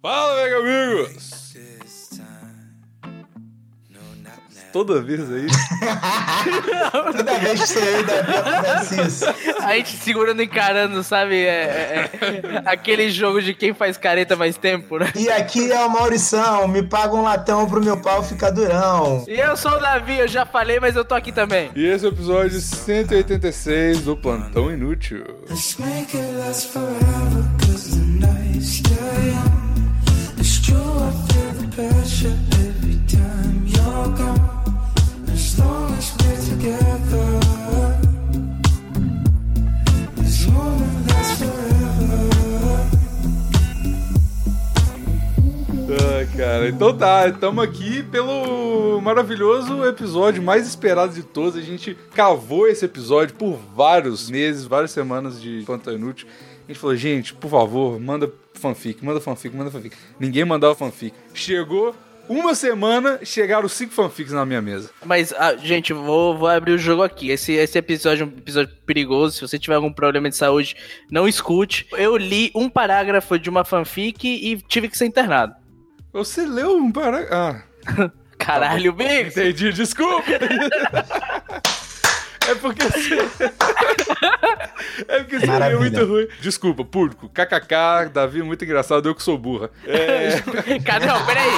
Fala, meus amigos! Toda vez aí. Toda vez que você ainda acontece isso. A gente segurando encarando, sabe? É, é, é, aquele jogo de quem faz careta mais tempo, né? E aqui é o Maurição, me paga um latão pro meu pau ficar durão. E eu sou o Davi, eu já falei, mas eu tô aqui também. E esse é o episódio 186 do Plantão Inútil. Let's make it last forever, cause the night's still young. Cara, então tá, estamos aqui pelo maravilhoso episódio mais esperado de todos. A gente cavou esse episódio por vários meses, várias semanas de Plantão Inútil. A gente falou, gente, por favor, manda fanfic, manda fanfic, manda fanfic. Ninguém mandava fanfic. Chegou uma semana, chegaram cinco fanfics na minha mesa. Mas, ah, gente, vou, vou abrir o jogo aqui. Esse, esse episódio é um episódio perigoso. Se você tiver algum problema de saúde, não escute. Eu li um parágrafo de uma fanfic e tive que ser internado. Você leu um para... Ah, Caralho, Biggs! entendi, desculpa. É porque você... É porque seria Maravilha. muito ruim. Desculpa, público. KKK, Davi, muito engraçado, eu que sou burra. É... Não, peraí.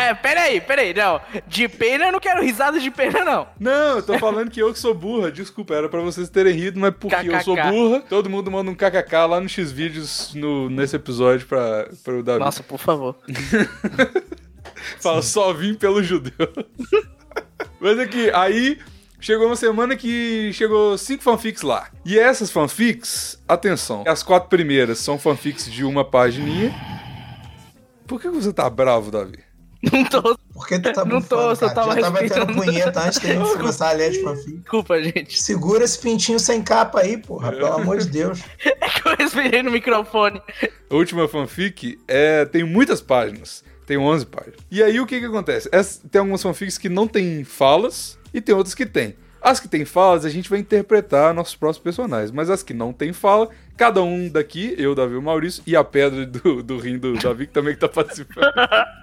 É, peraí, peraí, não. De pena eu não quero risada de pena, não. Não, eu tô falando que eu que sou burra. Desculpa, era pra vocês terem rido, mas porque eu sou KKK. burra, todo mundo manda um kkk lá no X-Vídeos no, nesse episódio pra, pra o Davi. Nossa, por favor. Fala, só vim pelo judeu. mas aqui, aí chegou uma semana que chegou cinco fanfics lá. E essas fanfics, atenção, as quatro primeiras são fanfics de uma pagininha. Por que você tá bravo, Davi? Não tô. Por que tu tá Não tô, bufando, só cara? tava Já tava tendo punheta antes da gente começar a ler de fanfic. Desculpa, gente. Segura esse pintinho sem capa aí, porra. Pelo amor de Deus. É que eu respirei no microfone. A última fanfic é, tem muitas páginas. Tem 11 páginas. E aí o que que acontece? Essa- tem algumas fanfics que não tem falas e tem outras que tem. As que tem falas, a gente vai interpretar nossos próprios personagens. Mas as que não tem fala, cada um daqui, eu, Davi e o Maurício, e a pedra do, do rim do Davi, que também que tá participando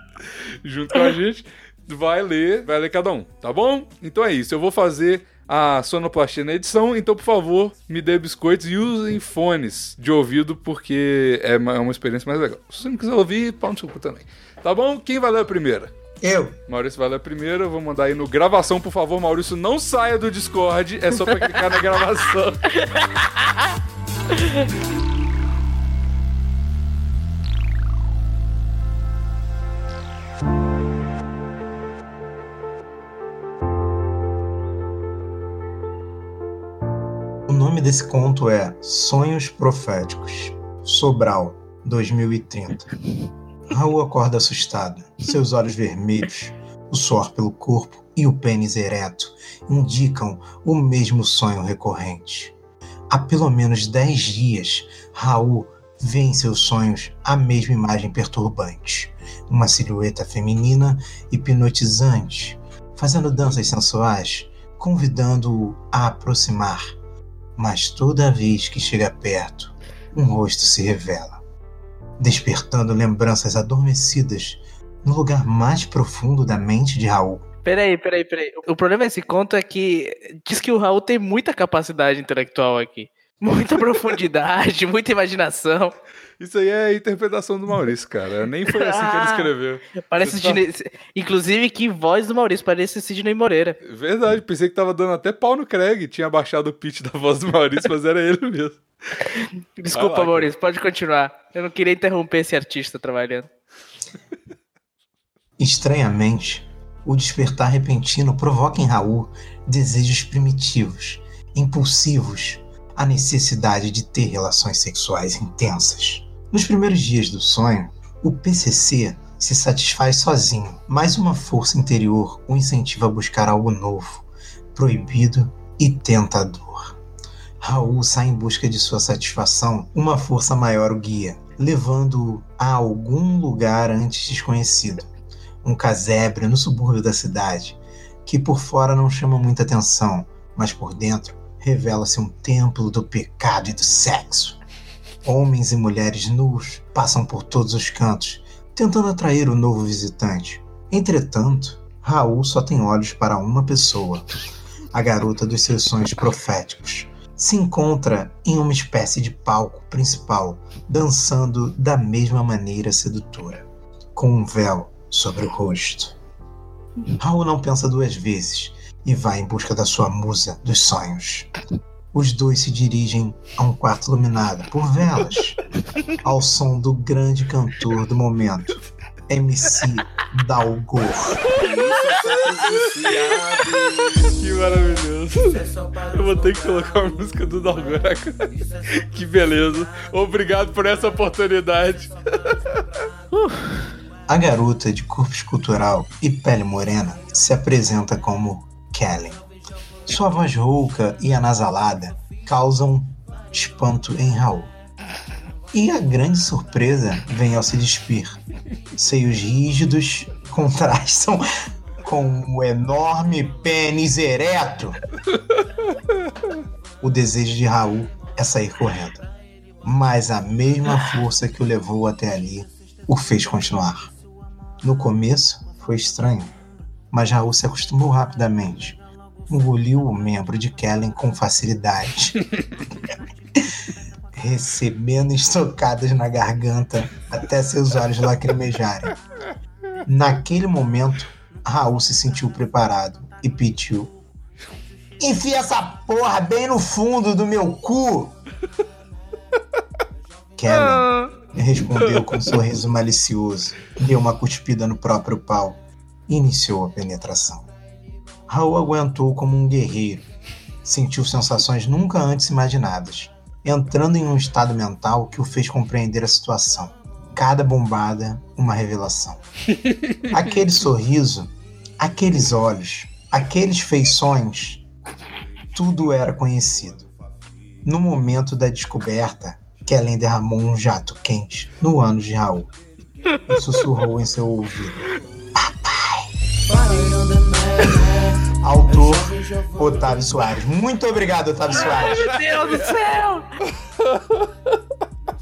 junto com a gente, vai ler, vai ler cada um, tá bom? Então é isso, eu vou fazer a sonoplastia na edição, então por favor, me dê biscoitos e usem fones de ouvido, porque é uma, é uma experiência mais legal. Se você não quiser ouvir, pau no seu também. Tá bom? Quem vai ler a primeira? Eu. Maurício vai ler a primeira, eu vou mandar aí no gravação, por favor, Maurício, não saia do Discord, é só pra clicar na gravação. O nome desse conto é Sonhos Proféticos. Sobral, 2030. Raul acorda assustado. Seus olhos vermelhos, o suor pelo corpo e o pênis ereto indicam o mesmo sonho recorrente. Há pelo menos dez dias, Raul vê em seus sonhos a mesma imagem perturbante. Uma silhueta feminina hipnotizante, fazendo danças sensuais, convidando-o a aproximar. Mas toda vez que chega perto, um rosto se revela, despertando lembranças adormecidas no lugar mais profundo da mente de Raul. Peraí, peraí, peraí. O problema desse conto é que diz que o Raul tem muita capacidade intelectual aqui. Muita profundidade, muita imaginação. Isso aí é a interpretação do Maurício, cara. Nem foi assim que ele escreveu. Parece tá- Sidney... Inclusive, que voz do Maurício, parece Sidney Moreira. Verdade, pensei que tava dando até pau no Craig. Tinha baixado o pitch da voz do Maurício, mas era ele mesmo. Desculpa, lá, Maurício, pode continuar. Eu não queria interromper esse artista trabalhando. Estranhamente, o despertar repentino provoca em Raul desejos primitivos, impulsivos, a necessidade de ter relações sexuais intensas. Nos primeiros dias do sonho, o PCC se satisfaz sozinho, mas uma força interior o incentiva a buscar algo novo, proibido e tentador. Raul sai em busca de sua satisfação, uma força maior o guia, levando-o a algum lugar antes desconhecido um casebre no subúrbio da cidade, que por fora não chama muita atenção, mas por dentro revela-se um templo do pecado e do sexo. Homens e mulheres nus passam por todos os cantos, tentando atrair o novo visitante. Entretanto, Raul só tem olhos para uma pessoa, a garota dos seus sonhos proféticos. Se encontra em uma espécie de palco principal, dançando da mesma maneira sedutora, com um véu sobre o rosto. Raul não pensa duas vezes e vai em busca da sua musa dos sonhos. Os dois se dirigem a um quarto iluminado por velas, ao som do grande cantor do momento, MC Dalgor. Que maravilhoso. Eu vou ter que colocar a música do Dalgora. Que beleza. Obrigado por essa oportunidade. A garota de corpo escultural e pele morena se apresenta como Kelly. Sua voz rouca e anasalada causam espanto em Raul. E a grande surpresa vem ao se despir. Seios rígidos contrastam com o enorme pênis ereto. O desejo de Raul é sair correndo. Mas a mesma força que o levou até ali o fez continuar. No começo foi estranho, mas Raul se acostumou rapidamente. Engoliu o membro de Kellen com facilidade, recebendo estocadas na garganta até seus olhos lacrimejarem. Naquele momento, Raul se sentiu preparado e pediu: Enfia essa porra bem no fundo do meu cu! Kellen respondeu com um sorriso malicioso, deu uma cuspida no próprio pau e iniciou a penetração. Raul aguentou como um guerreiro, sentiu sensações nunca antes imaginadas, entrando em um estado mental que o fez compreender a situação. Cada bombada, uma revelação. Aquele sorriso, aqueles olhos, aqueles feições, tudo era conhecido. No momento da descoberta, Kellen derramou um jato quente no ânus de Raul e sussurrou em seu ouvido. Autor Otávio Soares. Muito obrigado, Otávio Soares. Meu Deus do céu!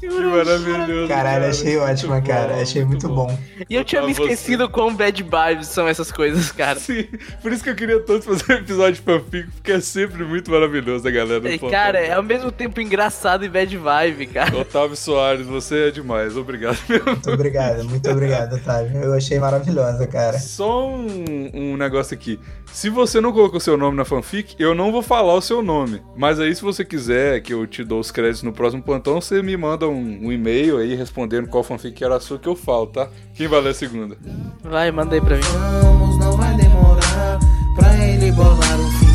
Que maravilhoso. Caralho, achei ótima, cara. Achei muito bom. E eu tinha me Ah, você. esquecido quão bad vibes são essas coisas, cara. Sim, por isso que eu queria tanto fazer um episódio de fanfic, porque é sempre muito maravilhoso a galera do E, cara, é ao mesmo tempo engraçado e bad vibe, cara. Otávio Soares, você é demais, obrigado mesmo. Muito obrigado, muito obrigado, Otávio. Eu achei maravilhosa, cara. Só um, um negócio aqui. Se você não colocou seu nome na fanfic, eu não vou falar o seu nome. Mas aí, se você quiser que eu te dou os créditos no próximo plantão, você me manda um, um e-mail aí respondendo qual fanfic era a sua que eu falo, tá? Quem vai ler a segunda? Vai, manda aí pra mim. Vamos, não vai demorar pra ele bolar o fim.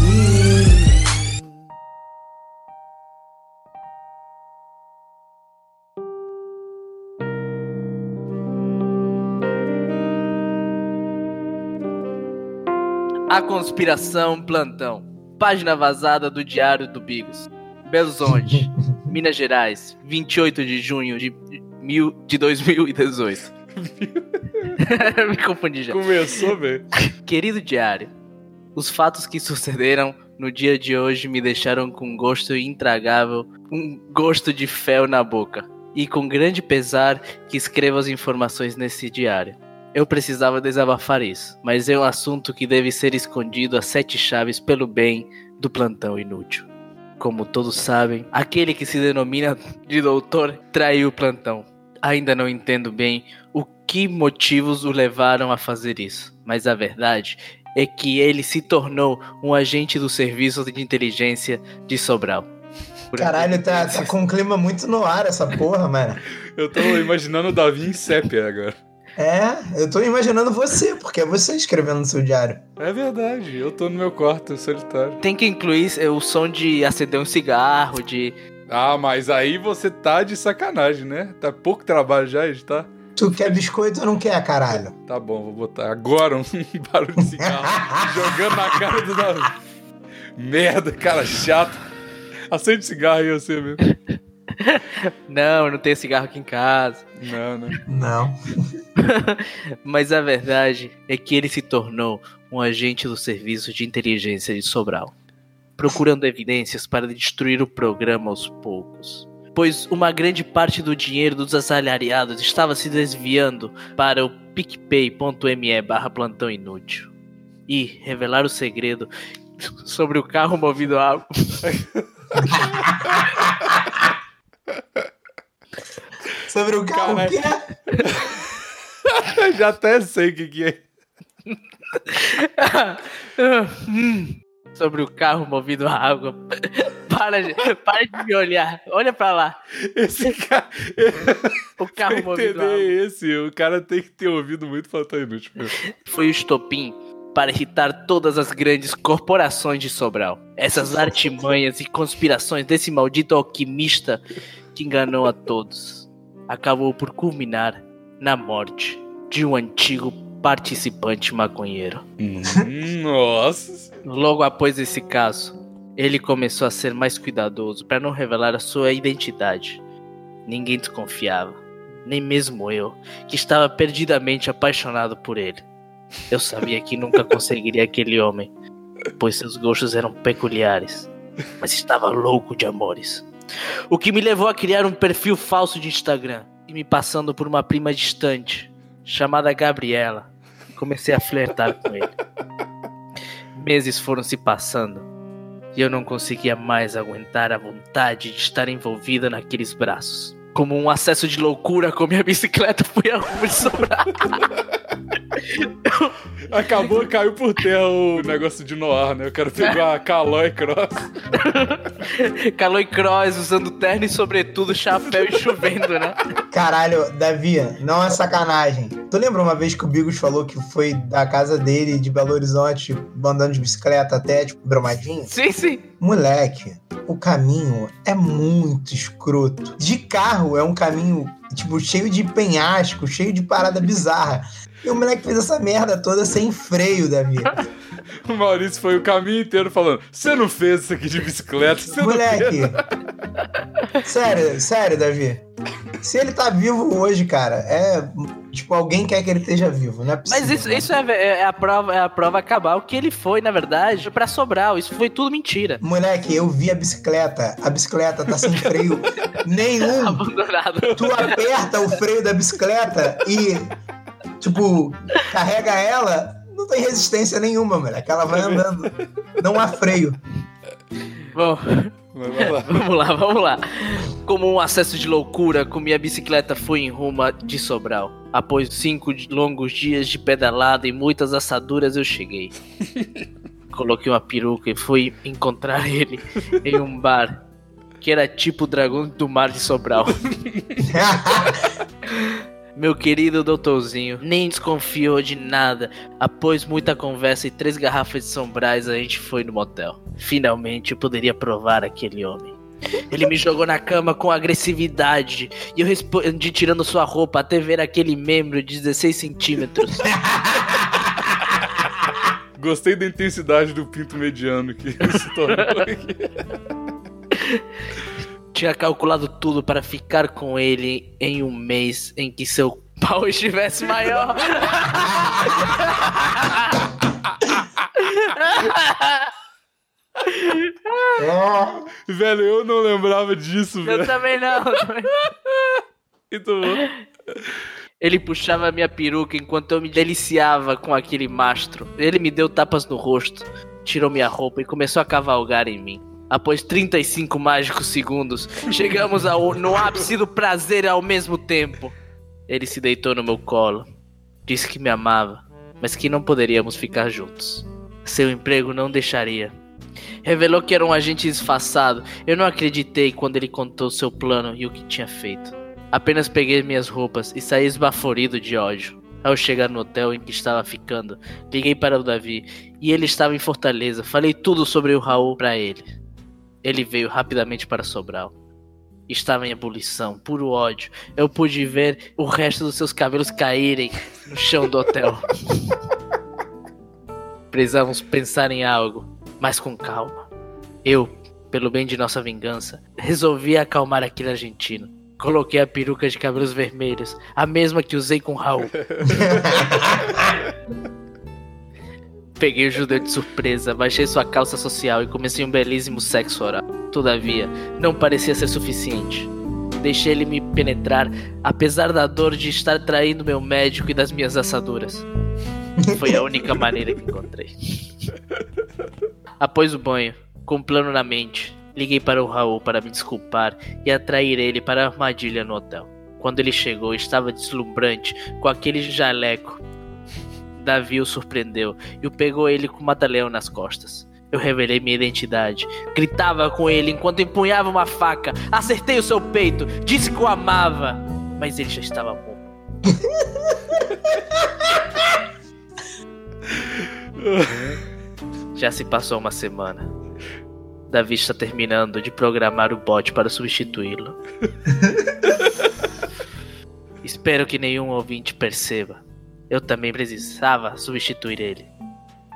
A Conspiração Plantão. Página vazada do Diário do Bigos. Belo Horizonte, Minas Gerais, 28 de junho de, mil, de 2018. Me confundi já. Começou, velho. Querido Diário, os fatos que sucederam no dia de hoje me deixaram com um gosto intragável, um gosto de fel na boca. E com grande pesar que escrevo as informações nesse diário. Eu precisava desabafar isso, mas é um assunto que deve ser escondido a sete chaves pelo bem do plantão inútil. Como todos sabem, aquele que se denomina de doutor traiu o plantão. Ainda não entendo bem o que motivos o levaram a fazer isso, mas a verdade é que ele se tornou um agente do serviço de inteligência de Sobral. Por Caralho, tá, tá com um clima muito no ar essa porra, mano. Eu tô imaginando o Davi em sépia agora. É, eu tô imaginando você, porque é você escrevendo no seu diário. É verdade, eu tô no meu quarto solitário. Tem que incluir o som de acender um cigarro, de. Ah, mas aí você tá de sacanagem, né? Tá pouco trabalho já editar. Tu quer biscoito ou não quer, caralho? Tá bom, vou botar agora um barulho de cigarro jogando na cara do Davi. Merda, cara chato. Acende cigarro aí você mesmo. Não, não tem cigarro aqui em casa. Não, não. Não. Mas a verdade é que ele se tornou um agente do serviço de inteligência de Sobral, procurando evidências para destruir o programa aos poucos. pois uma grande parte do dinheiro dos assalariados estava se desviando para o picpay.me barra plantão inútil. E revelar o segredo sobre o carro movido a água. Sobre o carro Caralho. que é. Já até sei o que, que é. Sobre o carro movido a água. Para de, para de me olhar. Olha pra lá. Esse cara. O carro pra movido a água. esse, o cara tem que ter ouvido muito Plantão Inútil. meu. foi o estopim para irritar todas as grandes corporações de Sobral. Essas artimanhas e conspirações desse maldito alquimista que enganou a todos. Acabou por culminar na morte de um antigo participante maconheiro. Hum, Nossa. Logo após esse caso, ele começou a ser mais cuidadoso para não revelar a sua identidade. Ninguém desconfiava, nem mesmo eu, que estava perdidamente apaixonado por ele. Eu sabia que nunca conseguiria aquele homem, pois seus gostos eram peculiares, mas estava louco de amores. O que me levou a criar um perfil falso de Instagram e me passando por uma prima distante, chamada Gabriela. Comecei a flertar com ele. Meses foram se passando e eu não conseguia mais aguentar a vontade de estar envolvida naqueles braços. Como um acesso de loucura com minha bicicleta, fui a rua de sobrar. Acabou, caiu por terra o negócio de Noir, né? O cara pegou a Calói Cross. Caloi Cross usando terno e sobretudo chapéu e chovendo, né? Caralho, Davi, não é sacanagem. Tu lembra uma vez que o Bigos falou que foi da casa dele de Belo Horizonte andando de bicicleta até, tipo, Brumadinho? Sim, sim. Moleque, o caminho é muito escroto. De carro é um caminho, tipo, cheio de penhasco, cheio de parada bizarra. E o moleque fez essa merda toda sem freio, Davi. O Maurício foi o caminho inteiro falando: Você não fez isso aqui de bicicleta? Você Moleque. sério, sério, Davi. Se ele tá vivo hoje, cara, é. Tipo, alguém quer que ele esteja vivo, não é possível. Mas isso, isso é, é a prova, é a prova cabal que ele foi, na verdade, pra Sobral. Isso foi tudo mentira. Moleque, eu vi a bicicleta. A bicicleta tá sem freio nenhum. Abandonado. Tu aperta o freio da bicicleta e, tipo, carrega ela, não tem resistência nenhuma, moleque. Ela vai andando. Não há freio. Bom, lá. vamos lá, vamos lá. Como um acesso de loucura, com minha bicicleta fui em rumo de Sobral. Após cinco longos dias de pedalada e muitas assaduras, eu cheguei. Coloquei uma peruca e fui encontrar ele em um bar que era tipo o dragão do mar de Sobral. Meu querido doutorzinho nem desconfiou de nada. Após muita conversa e três garrafas de sombrais, a gente foi no motel. Finalmente eu poderia provar aquele homem. Ele me jogou na cama com agressividade e eu respondi tirando sua roupa até ver aquele membro de 16 centímetros. Gostei da intensidade do pinto mediano que se tornou aqui. Tinha calculado tudo para ficar com ele em um mês em que seu pau estivesse maior. Ó, Velho, eu não lembrava disso, Eu velho. também não. Muito bom. Ele puxava minha peruca enquanto eu me deliciava com aquele mastro. Ele me deu tapas no rosto, tirou minha roupa e começou a cavalgar em mim. Após 35 mágicos segundos, chegamos ao, no ápice do prazer ao mesmo tempo. Ele se deitou no meu colo, disse que me amava, mas que não poderíamos ficar juntos. Seu emprego não deixaria. Revelou que era um agente disfarçado. Eu não acreditei quando ele contou seu plano e o que tinha feito. Apenas peguei minhas roupas e saí esbaforido de ódio. Ao chegar no hotel em que estava ficando, liguei para o Davi e ele estava em Fortaleza. Falei tudo sobre o Raul para ele. Ele veio rapidamente para Sobral. Estava em ebulição, puro ódio. Eu pude ver o resto dos seus cabelos caírem no chão do hotel. Precisávamos pensar em algo, mas com calma. Eu, pelo bem de nossa vingança, resolvi acalmar aquele argentino. Coloquei a peruca de cabelos vermelhos, a mesma que usei com Raul. Peguei o judeu de surpresa, baixei sua calça social e comecei um belíssimo sexo oral. Todavia, não parecia ser suficiente. deixei ele me penetrar, apesar da dor de estar traindo meu médico e das minhas assaduras. Foi a única maneira que encontrei. Após o banho, com um plano na mente, liguei para o Raul para me desculpar e atrair ele para a armadilha no hotel. Quando ele chegou, estava deslumbrante com aquele jaleco. Davi o surpreendeu e o pegou ele com o mata-leão nas costas. Eu revelei minha identidade. Gritava com ele enquanto empunhava uma faca. Acertei o seu peito. Disse que o amava. Mas ele já estava morto. Já se passou uma semana. Davi está terminando de programar o bot para substituí-lo. Espero que nenhum ouvinte perceba. Eu também precisava substituir ele.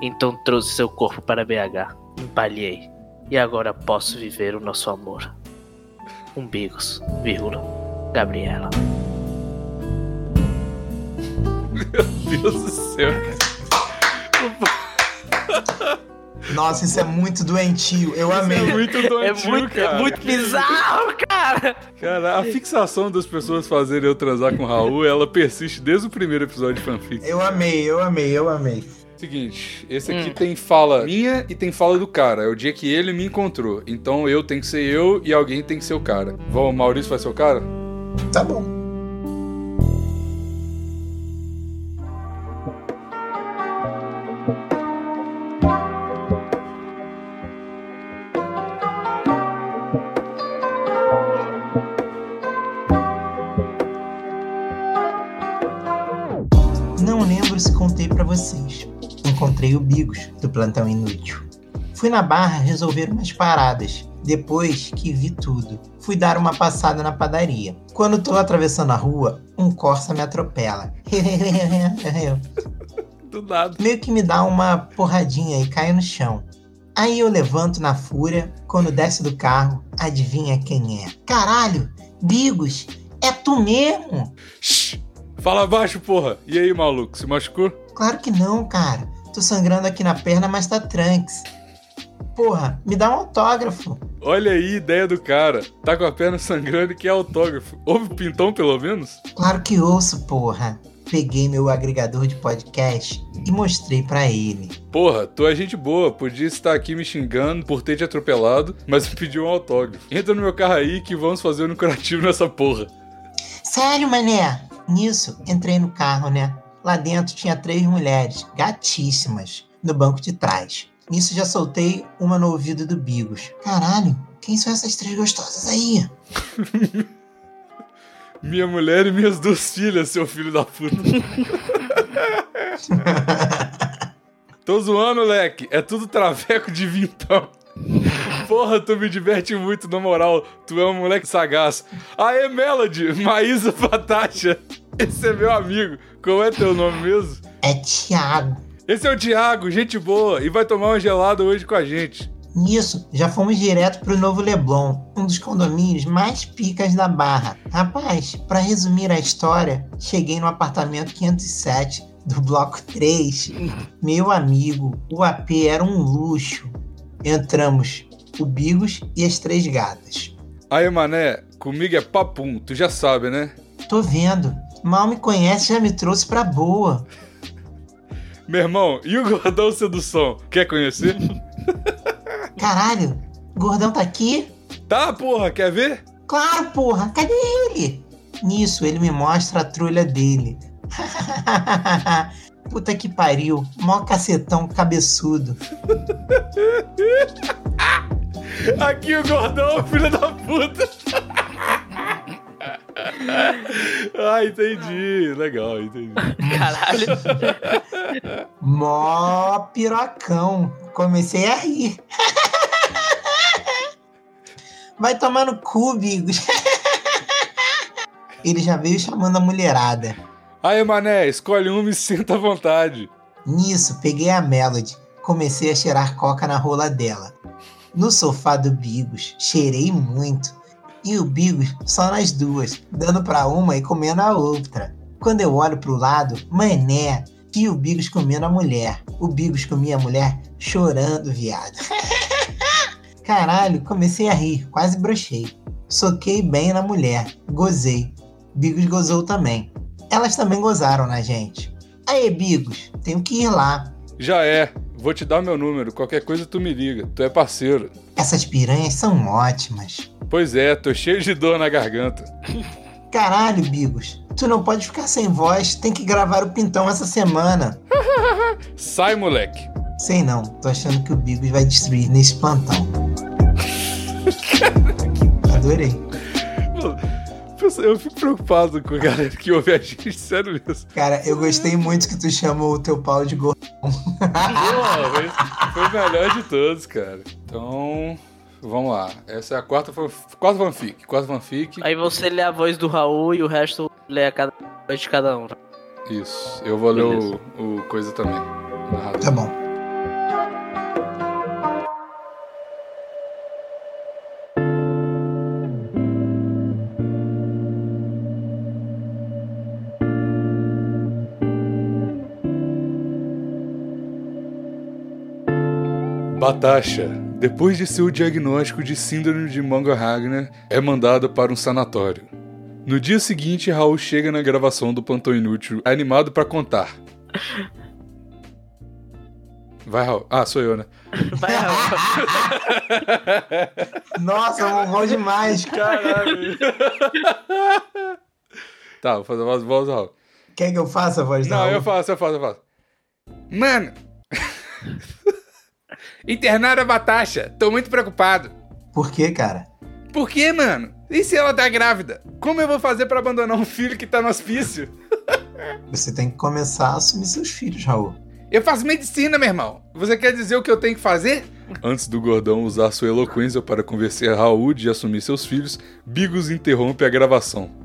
Então trouxe seu corpo para BH. Empalhei. E agora posso viver o nosso amor. Umbigos, vírgula, Gabriela. Meu Deus do céu. Nossa, isso é muito doentio. Eu amei. É muito É doentio, muito, cara. é muito bizarro, cara! Cara, a fixação das pessoas fazerem eu transar com o Raul, ela persiste desde o primeiro episódio de fanfic. Eu amei, eu amei, eu amei. Seguinte, esse aqui Hum. tem fala minha e tem fala do cara. É o dia que ele me encontrou. Então eu tenho que ser eu e alguém tem que ser o cara. Vamos, Maurício vai ser o cara? Tá bom. Não lembro se contei pra vocês. Encontrei o Bigos, do Plantão Inútil. Fui na barra resolver umas paradas. Depois que vi tudo, fui dar uma passada na padaria. Quando tô atravessando a rua, um Corsa me atropela. Do nada. Meio que me dá uma porradinha e caio no chão. Aí eu levanto na fúria, quando desce do carro, adivinha quem é? Caralho, Bigos, é tu mesmo? Shhh! Fala baixo, porra. E aí, maluco, se machucou? Claro que não, cara. Tô sangrando aqui na perna, mas tá tranks. Porra, me dá um autógrafo. Olha aí, ideia do cara. Tá com a perna sangrando e quer autógrafo. Houve pintão, pelo menos? Claro que ouço, porra. Peguei meu agregador de podcast e mostrei pra ele. Porra, tu é gente boa, podia estar aqui me xingando por ter te atropelado, mas me pediu um autógrafo. Entra no meu carro aí que vamos fazer um curativo nessa porra. Sério, mané? Nisso, entrei no carro, né? Lá dentro tinha três mulheres, gatíssimas, no banco de trás. Nisso já soltei uma no ouvido do Bigos. Caralho, quem são essas três gostosas aí? Minha mulher e minhas duas filhas, seu filho da puta. Tô zoando, leque. É tudo traveco de vintão. Porra, tu me diverte muito, na moral. Tu é um moleque sagaz. Aê, Melody, Maísa Patacha. Esse é meu amigo. Qual é teu nome mesmo? É Thiago. Esse é o Thiago, gente boa. E vai tomar uma gelada hoje com a gente. Nisso, já fomos direto pro Novo Leblon, um dos condomínios mais picas da Barra. Rapaz, pra resumir a história, cheguei no apartamento 507 do bloco 3. Meu amigo, o AP era um luxo. Entramos, o Bigos e as três gatas. Aí, mané, comigo é papum, tu já sabe, né? Tô vendo, mal me conhece já me trouxe pra boa. Meu irmão, e o gordão sedução? Quer conhecer? Caralho, o gordão tá aqui? Tá, porra, quer ver? Claro, porra, cadê ele? Nisso, ele me mostra a trulha dele. Puta que pariu, mó cacetão cabeçudo. Aqui o gordão, filho da puta. ah, entendi. Legal, entendi. Caralho. Mó pirocão. Comecei a rir. Vai tomar no cu, Bigos. Ele já veio chamando a mulherada. Aí, mané, escolhe uma e senta à vontade. Nisso, peguei a Melody. Comecei a cheirar coca na rola dela. No sofá do Bigos, cheirei muito. E o Bigos só nas duas, dando pra uma e comendo a outra. Quando eu olho pro lado, mané, e o Bigos comendo a mulher. O Bigos comia a mulher chorando, viado. Caralho, comecei a rir, quase brochei. Soquei bem na mulher. Gozei. Bigos gozou também. Elas também gozaram na gente. Aê, Bigos, tenho que ir lá. Já é. Vou te dar meu número. Qualquer coisa tu me liga. Tu é parceiro. Essas piranhas são ótimas. Pois é, tô cheio de dor na garganta. Caralho, Bigos. Tu não pode ficar sem voz. Tem que gravar o pintão essa semana. Sai, moleque. Sei não. Tô achando que o Bigos vai destruir nesse plantão. Adorei. Eu fico preocupado com a galera que ouve a gente, sério mesmo. Cara, eu gostei muito que tu chamou o teu pau de gordo. Pô, foi, foi o melhor de todos, cara. Então, vamos lá. Essa é a quarta, quarta fanfic. Quarta fanfic. Aí você lê a voz do Raul e o resto lê a cada voz de cada um. Isso. Eu vou ler o, o coisa também. Narrador. Tá bom. Batasha, depois de seu diagnóstico de síndrome de Mango-Ragnar, é mandada para um sanatório. No dia seguinte, Raul chega na gravação do Plantão Inútil, animado pra contar. Vai, Raul. Ah, sou eu, né? Vai, Raul. Nossa, mongol demais. Caralho. tá, vou fazer a voz, voz do Raul. Quer que eu faça a voz Não, eu faço, eu faço, eu faço. Mano! Internaram a Batasha. Tô muito preocupado. Por quê, cara? Por quê, mano? E se ela tá grávida? Como eu vou fazer pra abandonar um filho que tá no hospício? Você tem que começar a assumir seus filhos, Raul. Eu faço medicina, meu irmão. Você quer dizer o que eu tenho que fazer? Antes do gordão usar sua eloquência para convencer Raul de assumir seus filhos, Bigos interrompe a gravação.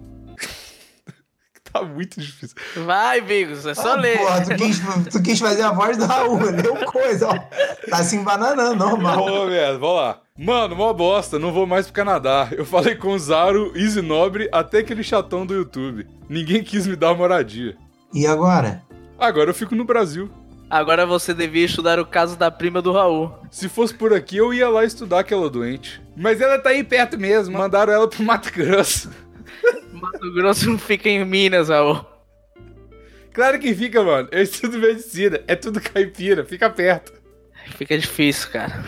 Tá muito difícil. Vai, Bigos, é só Ah, ler. Porra, tu quis, tu quis fazer a voz do Raul, leu coisa, ó. Tá se embananando, normal. Ô, merda, vamos lá. Mano, mó bosta, não vou mais pro Canadá. Eu falei com o Zaro, Easy Nobre, até aquele chatão do YouTube. Ninguém quis me dar moradia. E agora? Agora eu fico no Brasil. Agora você devia estudar o caso da prima do Raul. Se fosse por aqui, eu ia lá estudar aquela doente. Mas ela tá aí perto mesmo. Mandaram ela pro Mato Grosso. Mato Grosso não fica em Minas, Raul. Claro que fica, mano. Eu estudo medicina. É tudo caipira. Fica perto. Fica difícil, cara.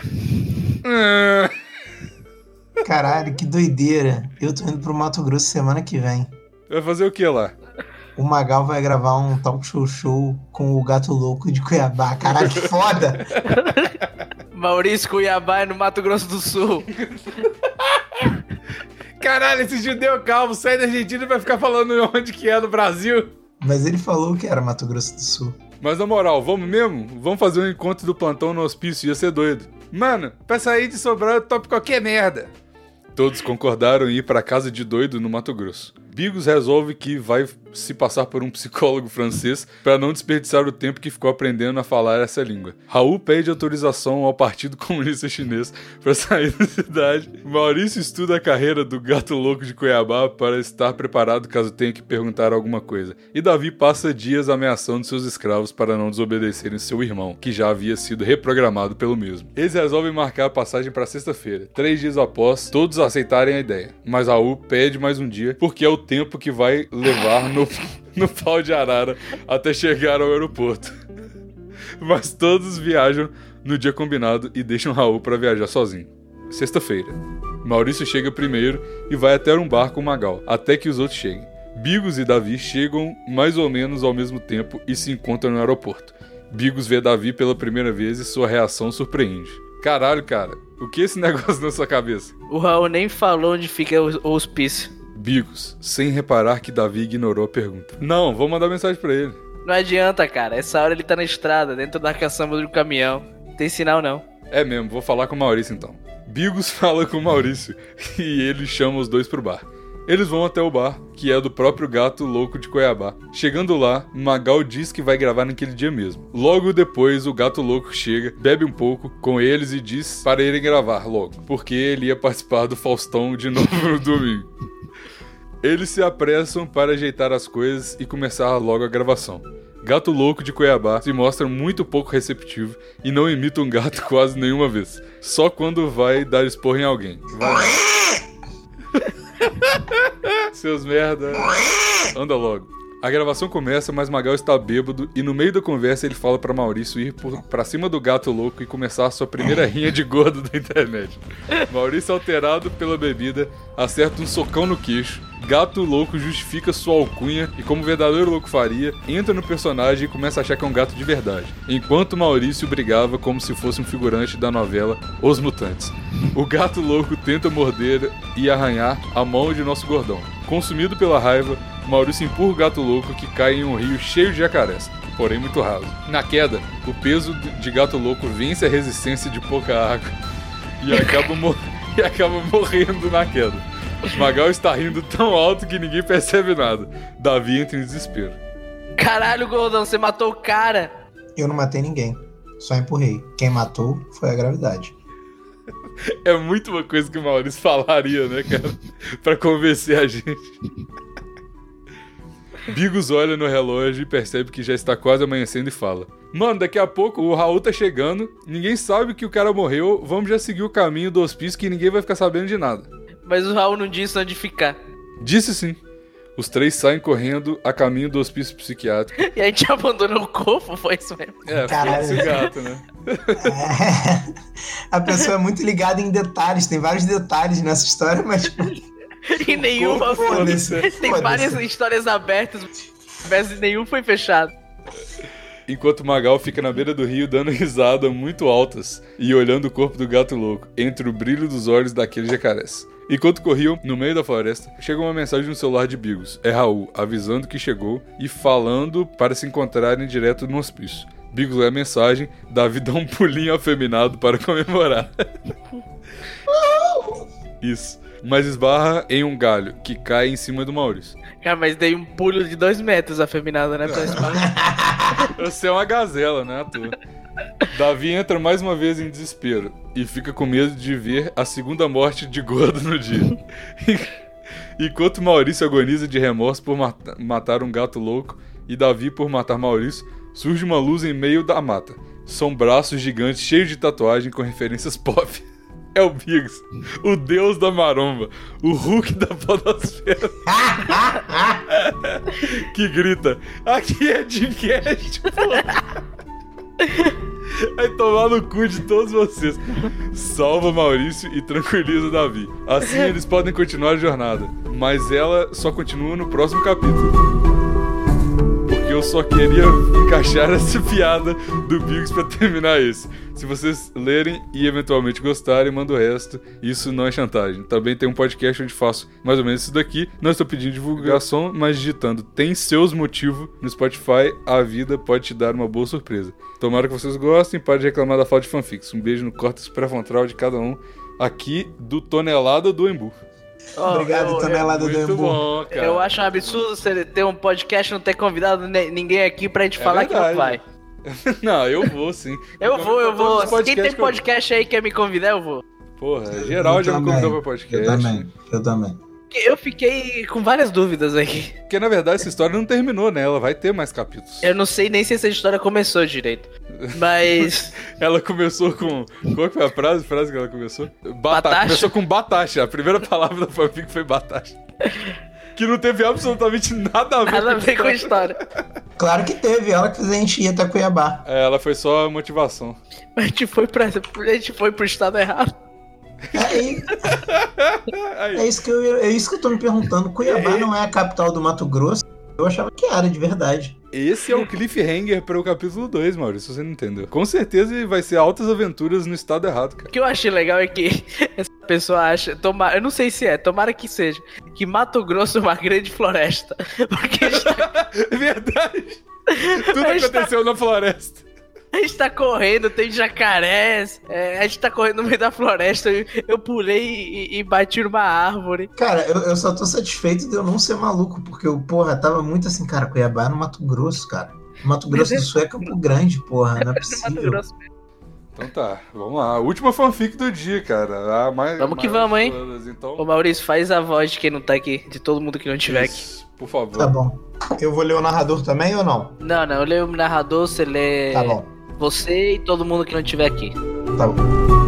Hum. Caralho, que doideira. Eu tô indo pro Mato Grosso semana que vem. Vai fazer o que lá? O Magal vai gravar um talk show show com o Gato Louco de Cuiabá. Caralho, que foda! Maurício Cuiabá é no Mato Grosso do Sul. Caralho, esse judeu calvo sai da Argentina e vai ficar falando onde que é no Brasil. Mas ele falou que era Mato Grosso do Sul. Mas na moral, vamos mesmo? Vamos fazer um encontro do plantão no hospício, ia ser doido. Mano, pra sair de Sobral eu topo qualquer merda. Todos concordaram em ir pra casa de doido no Mato Grosso. Bigos resolve que vai se passar por um psicólogo francês para não desperdiçar o tempo que ficou aprendendo a falar essa língua. Raul pede autorização ao Partido Comunista Chinês para sair da cidade. Maurício estuda a carreira do gato louco de Cuiabá para estar preparado caso tenha que perguntar alguma coisa. E Davi passa dias ameaçando seus escravos para não desobedecerem seu irmão, que já havia sido reprogramado pelo mesmo. Eles resolvem marcar a passagem para sexta-feira, três dias após todos aceitarem a ideia. Mas Raul pede mais um dia, porque é o tempo que vai levar no, no pau de arara até chegar ao aeroporto. Mas todos viajam no dia combinado e deixam Raul para viajar sozinho. Sexta-feira. Maurício chega primeiro e vai até um bar com Magal, até que os outros cheguem. Bigos e Davi chegam mais ou menos ao mesmo tempo e se encontram no aeroporto. Bigos vê Davi pela primeira vez e sua reação surpreende. Caralho, cara, o que é esse negócio na sua cabeça? O Raul nem falou onde fica o hospício. Bigos, sem reparar que Davi ignorou a pergunta. Não, vou mandar mensagem pra ele. Não adianta, cara. Essa hora ele tá na estrada, dentro da caçamba do caminhão. Não tem sinal, não. É mesmo, vou falar com o Maurício então. Bigos fala com o Maurício e ele chama os dois pro bar. Eles vão até o bar, que é do próprio gato louco de Cuiabá. Chegando lá, Magal diz que vai gravar naquele dia mesmo. Logo depois, o gato louco chega, bebe um pouco com eles e diz para irem gravar logo, porque ele ia participar do Faustão de novo no domingo. Eles se apressam para ajeitar as coisas e começar logo a gravação. Gato Louco de Cuiabá se mostra muito pouco receptivo e não imita um gato quase nenhuma vez. Só quando vai dar esporro em alguém. Vai. seus merda. Anda logo. A gravação começa, mas Magal está bêbado e no meio da conversa ele fala pra Maurício ir por, pra cima do gato louco e começar a sua primeira rinha de gordo da internet. Maurício, alterado pela bebida, acerta um socão no queixo. Gato louco justifica sua alcunha e, como verdadeiro louco faria, entra no personagem e começa a achar que é um gato de verdade. Enquanto Maurício brigava como se fosse um figurante da novela Os Mutantes. O gato louco tenta morder e arranhar a mão de nosso gordão. Consumido pela raiva, Maurício empurra o gato louco que cai em um rio cheio de jacarés, porém muito raso. Na queda, o peso de gato louco vence a resistência de pouca água e acaba, mor- e acaba morrendo na queda. Magal está rindo tão alto que ninguém percebe nada. Davi entra em desespero. Caralho, Gordão, você matou o cara. Eu não matei ninguém. Só empurrei. Quem matou foi a gravidade. É muito uma coisa que o Maurício falaria, né, cara? pra convencer a gente. Bigos olha no relógio e percebe que já está quase amanhecendo e fala: Mano, daqui a pouco o Raul tá chegando, ninguém sabe que o cara morreu, vamos já seguir o caminho do hospício que ninguém vai ficar sabendo de nada. Mas o Raul não disse onde ficar. Disse sim. Os três saem correndo a caminho do hospício psiquiátrico. E a gente abandonou o corpo, foi isso mesmo. É, Caralho. foda-se o gato, né? É. A pessoa é muito ligada em detalhes. Tem vários detalhes nessa história, mas tipo, E nenhuma foi. Tem foda-se. várias histórias abertas, mas nenhum foi fechado. Enquanto Magal fica na beira do rio dando risada muito altas e olhando o corpo do gato louco entre o brilho dos olhos daqueles jacarés. Enquanto corriam no meio da floresta, chega uma mensagem no celular de Bigos. É Raul, avisando que chegou e falando para se encontrarem direto no hospício. Bigos lê a mensagem, Davi dá um pulinho afeminado para comemorar. Isso. Mas esbarra em um galho que cai em cima do Maurício. Cara, mas dei um pulo de dois metros afeminada, né? Pra. Você é uma gazela, né, à toa. Davi entra mais uma vez em desespero e fica com medo de ver a segunda morte de gordo no dia. Enquanto Maurício agoniza de remorso por mata- matar um gato louco e Davi por matar Maurício, surge uma luz em meio da mata. São braços gigantes cheios de tatuagem com referências pop. É o Biggs, o deus da maromba, o Hulk da podosfera. que grita: Aqui é Dreamcast, porra. Vai tomar no cu de todos vocês. Salva Maurício e tranquiliza Davi. Assim eles podem continuar a jornada. Mas ela só continua no próximo capítulo. Eu só queria encaixar essa piada do Biggs pra terminar esse. Se vocês lerem e eventualmente gostarem, manda o resto. Isso não é chantagem. Também tem um podcast onde faço mais ou menos isso daqui. Não estou pedindo divulgação, mas digitando tem seus motivos no Spotify, a vida pode te dar uma boa surpresa. Tomara que vocês gostem. Pare de reclamar da falta de fanfics. Um beijo no córtex pré-frontal de cada um. Aqui do Tonelada do Embu. Ó, Obrigado, eu, Tonelada do Muito Embu. bom, cara. Eu acho um absurdo você ter um podcast e não ter convidado ninguém aqui pra gente É falar que não verdade. vai. Não, eu vou sim. Eu vou, eu vou. Todos os Quem tem podcasts que eu- podcast aí quer me convidar, eu vou. Porra, geral já me convidou pra podcast. Eu também, eu também. Eu fiquei com várias dúvidas aqui. Porque na verdade essa história não terminou, né? Ela vai ter mais capítulos. Eu não sei nem se essa história começou direito. Mas. Ela começou com. Qual que foi a frase, frase que ela começou? Batata. Batacha. Começou com batacha. A primeira palavra da fanfic foi batacha. Que não teve absolutamente nada a ver Nada a com ver com a história. Claro que teve, ela que fez a gente ir até Cuiabá. É, ela foi só a motivação. A gente foi, pra, a gente foi pro estado errado. É, aí, Aí, é, isso que eu, é isso que eu tô me perguntando. Cuiabá não é a capital do Mato Grosso? Eu achava que era, de verdade. Esse é o cliffhanger para o capítulo 2, Maurício, se você não entendeu. Com certeza vai ser altas aventuras no estado errado, cara. O que eu achei legal é que essa pessoa acha. Tomara, eu não sei se é, tomara que seja. Que Mato Grosso é uma grande floresta. Porque É verdade. Tudo aconteceu na floresta. a gente tá correndo, tem jacarés. é, a gente tá correndo no meio da floresta. Eu, eu pulei e, e bati numa árvore. Cara, eu, eu só tô satisfeito de eu não ser maluco, porque eu, porra, tava muito assim, cara, Cuiabá é no Mato Grosso, cara. Mato Grosso do Sul é Campo Grande, porra, não é possível. Grosso mesmo. Então tá, vamos lá. Última fanfic do dia, cara. A mais, Vamos que vamos, hein? Então, Ô Maurício, faz a voz de quem não tá aqui, de todo mundo que não tiver aqui. Isso, por favor. Tá bom. Eu vou ler o narrador também ou não? Não, não, eu leio o narrador, você lê Tá bom, você e todo mundo que não tiver aqui. tá bom.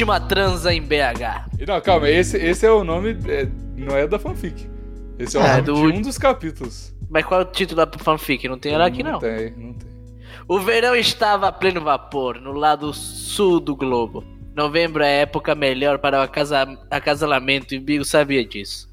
Última transa em BH. Não, calma, esse, esse é o nome. é, não é da fanfic. Esse é o É, nome do- de um dos capítulos. Mas qual é o título da fanfic? Não tem ela aqui não. tem, não tem. O verão estava a pleno vapor no lado sul do globo. Novembro é a época melhor para o acasa- acasalamento e Bigo sabia disso.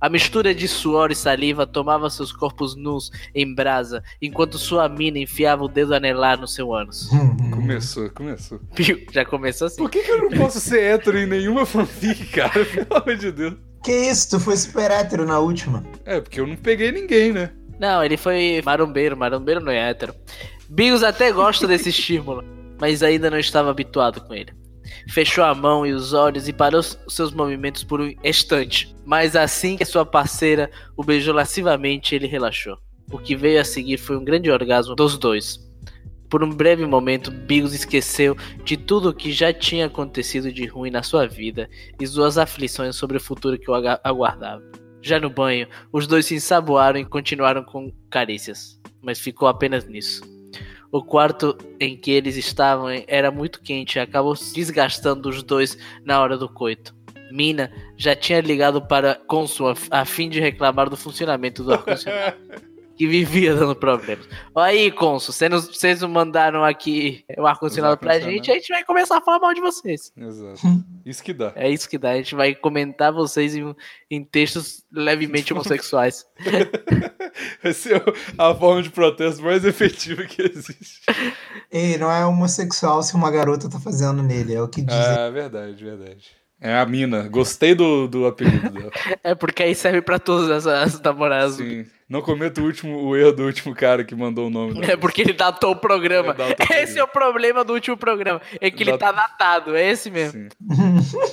A mistura de suor e saliva tomava seus corpos nus em brasa, enquanto sua mina enfiava o dedo anelar no seu ânus. Começou, começou. Bigo já começou assim. Por que, que eu não posso ser hétero em nenhuma fanfic, cara? Pelo amor de Deus. Que isso, tu foi super hétero na última. É, porque eu não peguei ninguém, né? Não, ele foi marombeiro, marombeiro não é hétero. Bigos até gosta desse estímulo, mas ainda não estava habituado com ele. Fechou a mão e os olhos e parou seus movimentos por um instante. Mas assim que sua parceira o beijou lascivamente, ele relaxou. O que veio a seguir foi um grande orgasmo dos dois. Por um breve momento, Bigos esqueceu de tudo o que já tinha acontecido de ruim na sua vida e suas aflições sobre o futuro que o aguardava. Já no banho, os dois se ensaboaram e continuaram com carícias, mas ficou apenas nisso. O quarto em que eles estavam era muito quente e acabou se desgastando os dois na hora do coito. Mina já tinha ligado para Consul a- a fim de reclamar do funcionamento do ar-condicionado, que vivia dando problemas. Aí, Consul, vocês não mandaram aqui o ar-condicionado pra gente, a gente vai começar a falar mal de vocês. Exato. Isso que dá. É isso que dá, a gente vai comentar vocês em, em textos levemente homossexuais. Vai ser a forma de protesto mais efetiva que existe. Ei, não é homossexual se uma garota tá fazendo nele, é o que dizem. Ah, verdade, verdade. É a mina. Gostei do, do apelido dela. É porque aí serve pra todas as, as namoradas. Sim. Não cometa o, último, o erro do último cara que mandou o nome dela. É porque ele datou o programa. Esse é o problema do último programa. É que ele Dat- tá datado. É esse mesmo.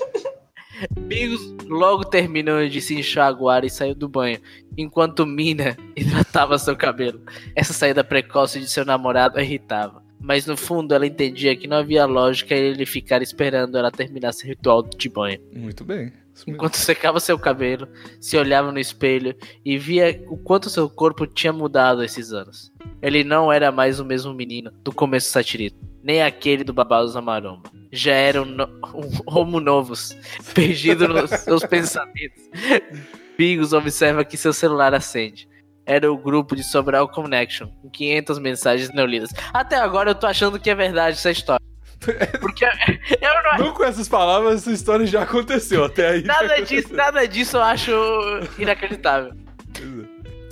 Bigos logo terminou de se enxaguar e saiu do banho, enquanto Mina hidratava seu cabelo. Essa saída precoce de seu namorado a irritava. Mas no fundo ela entendia que não havia lógica ele ficar esperando ela terminar seu ritual de banho. Muito bem. Enquanto secava seu cabelo, se olhava no espelho e via o quanto seu corpo tinha mudado esses anos. Ele não era mais o mesmo menino do começo satirito, nem aquele do Babados da Maromba. Já era um, no- um homo novos, perdido nos seus pensamentos. Bigos observa que seu celular acende. Era o grupo de Sobral Connection, com 500 mensagens não lidas. Até agora eu tô achando que é verdade essa história. Porque eu não Não com essas palavras, essa história já aconteceu. Até aí. Nada disso, nada disso eu acho inacreditável.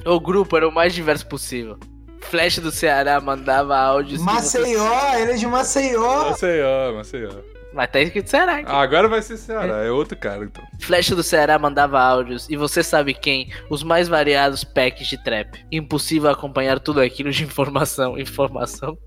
O grupo era o mais diverso possível. Flash do Ceará mandava áudios. Maceió, ele é de Maceió. Maceió, Maceió. Mas tá escrito Ceará. aqui. Ah, agora vai ser Ceará. É outro cara, então. Flash do Ceará mandava áudios. E você sabe quem? Os mais variados packs de trap. Impossível acompanhar tudo aquilo de informação. Informação.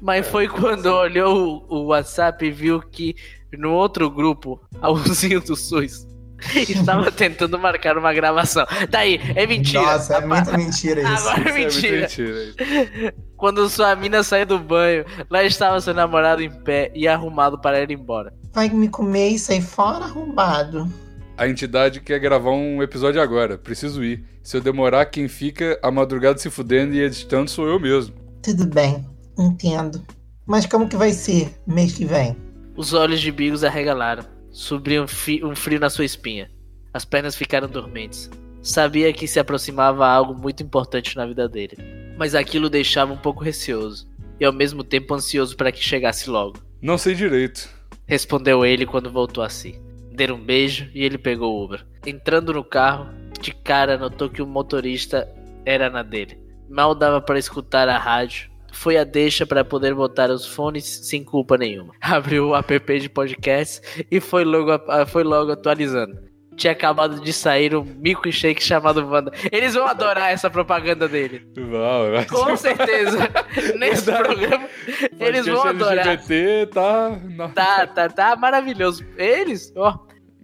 Mas foi quando olhou o o WhatsApp e viu que no outro grupo, a Uzinho do SUS estava tentando marcar uma gravação. Daí, é mentira. Nossa, é muita mentira isso. Agora é Isso mentira. muito mentira. Quando sua mina saiu do banho, lá estava seu namorado em pé e arrumado para ir embora. Vai me comer e sair fora arrombado. A entidade quer gravar um episódio agora. Preciso ir. Se eu demorar, quem fica a madrugada se fudendo e editando sou eu mesmo. Tudo bem, entendo. Mas como que vai ser mês que vem? Os olhos de Bigos arregalaram. Subiu um, fi- um frio na sua espinha. As pernas ficaram dormentes. Sabia que se aproximava algo muito importante na vida dele. Mas aquilo o deixava um pouco receoso. E ao mesmo tempo ansioso para que chegasse logo. Não sei direito. Respondeu ele quando voltou a si. Deram um beijo e ele pegou o Uber. Entrando no carro, de cara notou que o motorista era na dele. Mal dava para escutar a rádio. Foi a deixa para poder botar os fones sem culpa nenhuma. Abriu o app de podcast e foi logo, foi logo atualizando. Tinha acabado de sair um milkshake chamado Wanda. Eles vão adorar essa propaganda dele. Vai Com certeza. Nesse programa, eles vão adorar. LGBT tá. Tá, tá, tá maravilhoso. Eles, ó,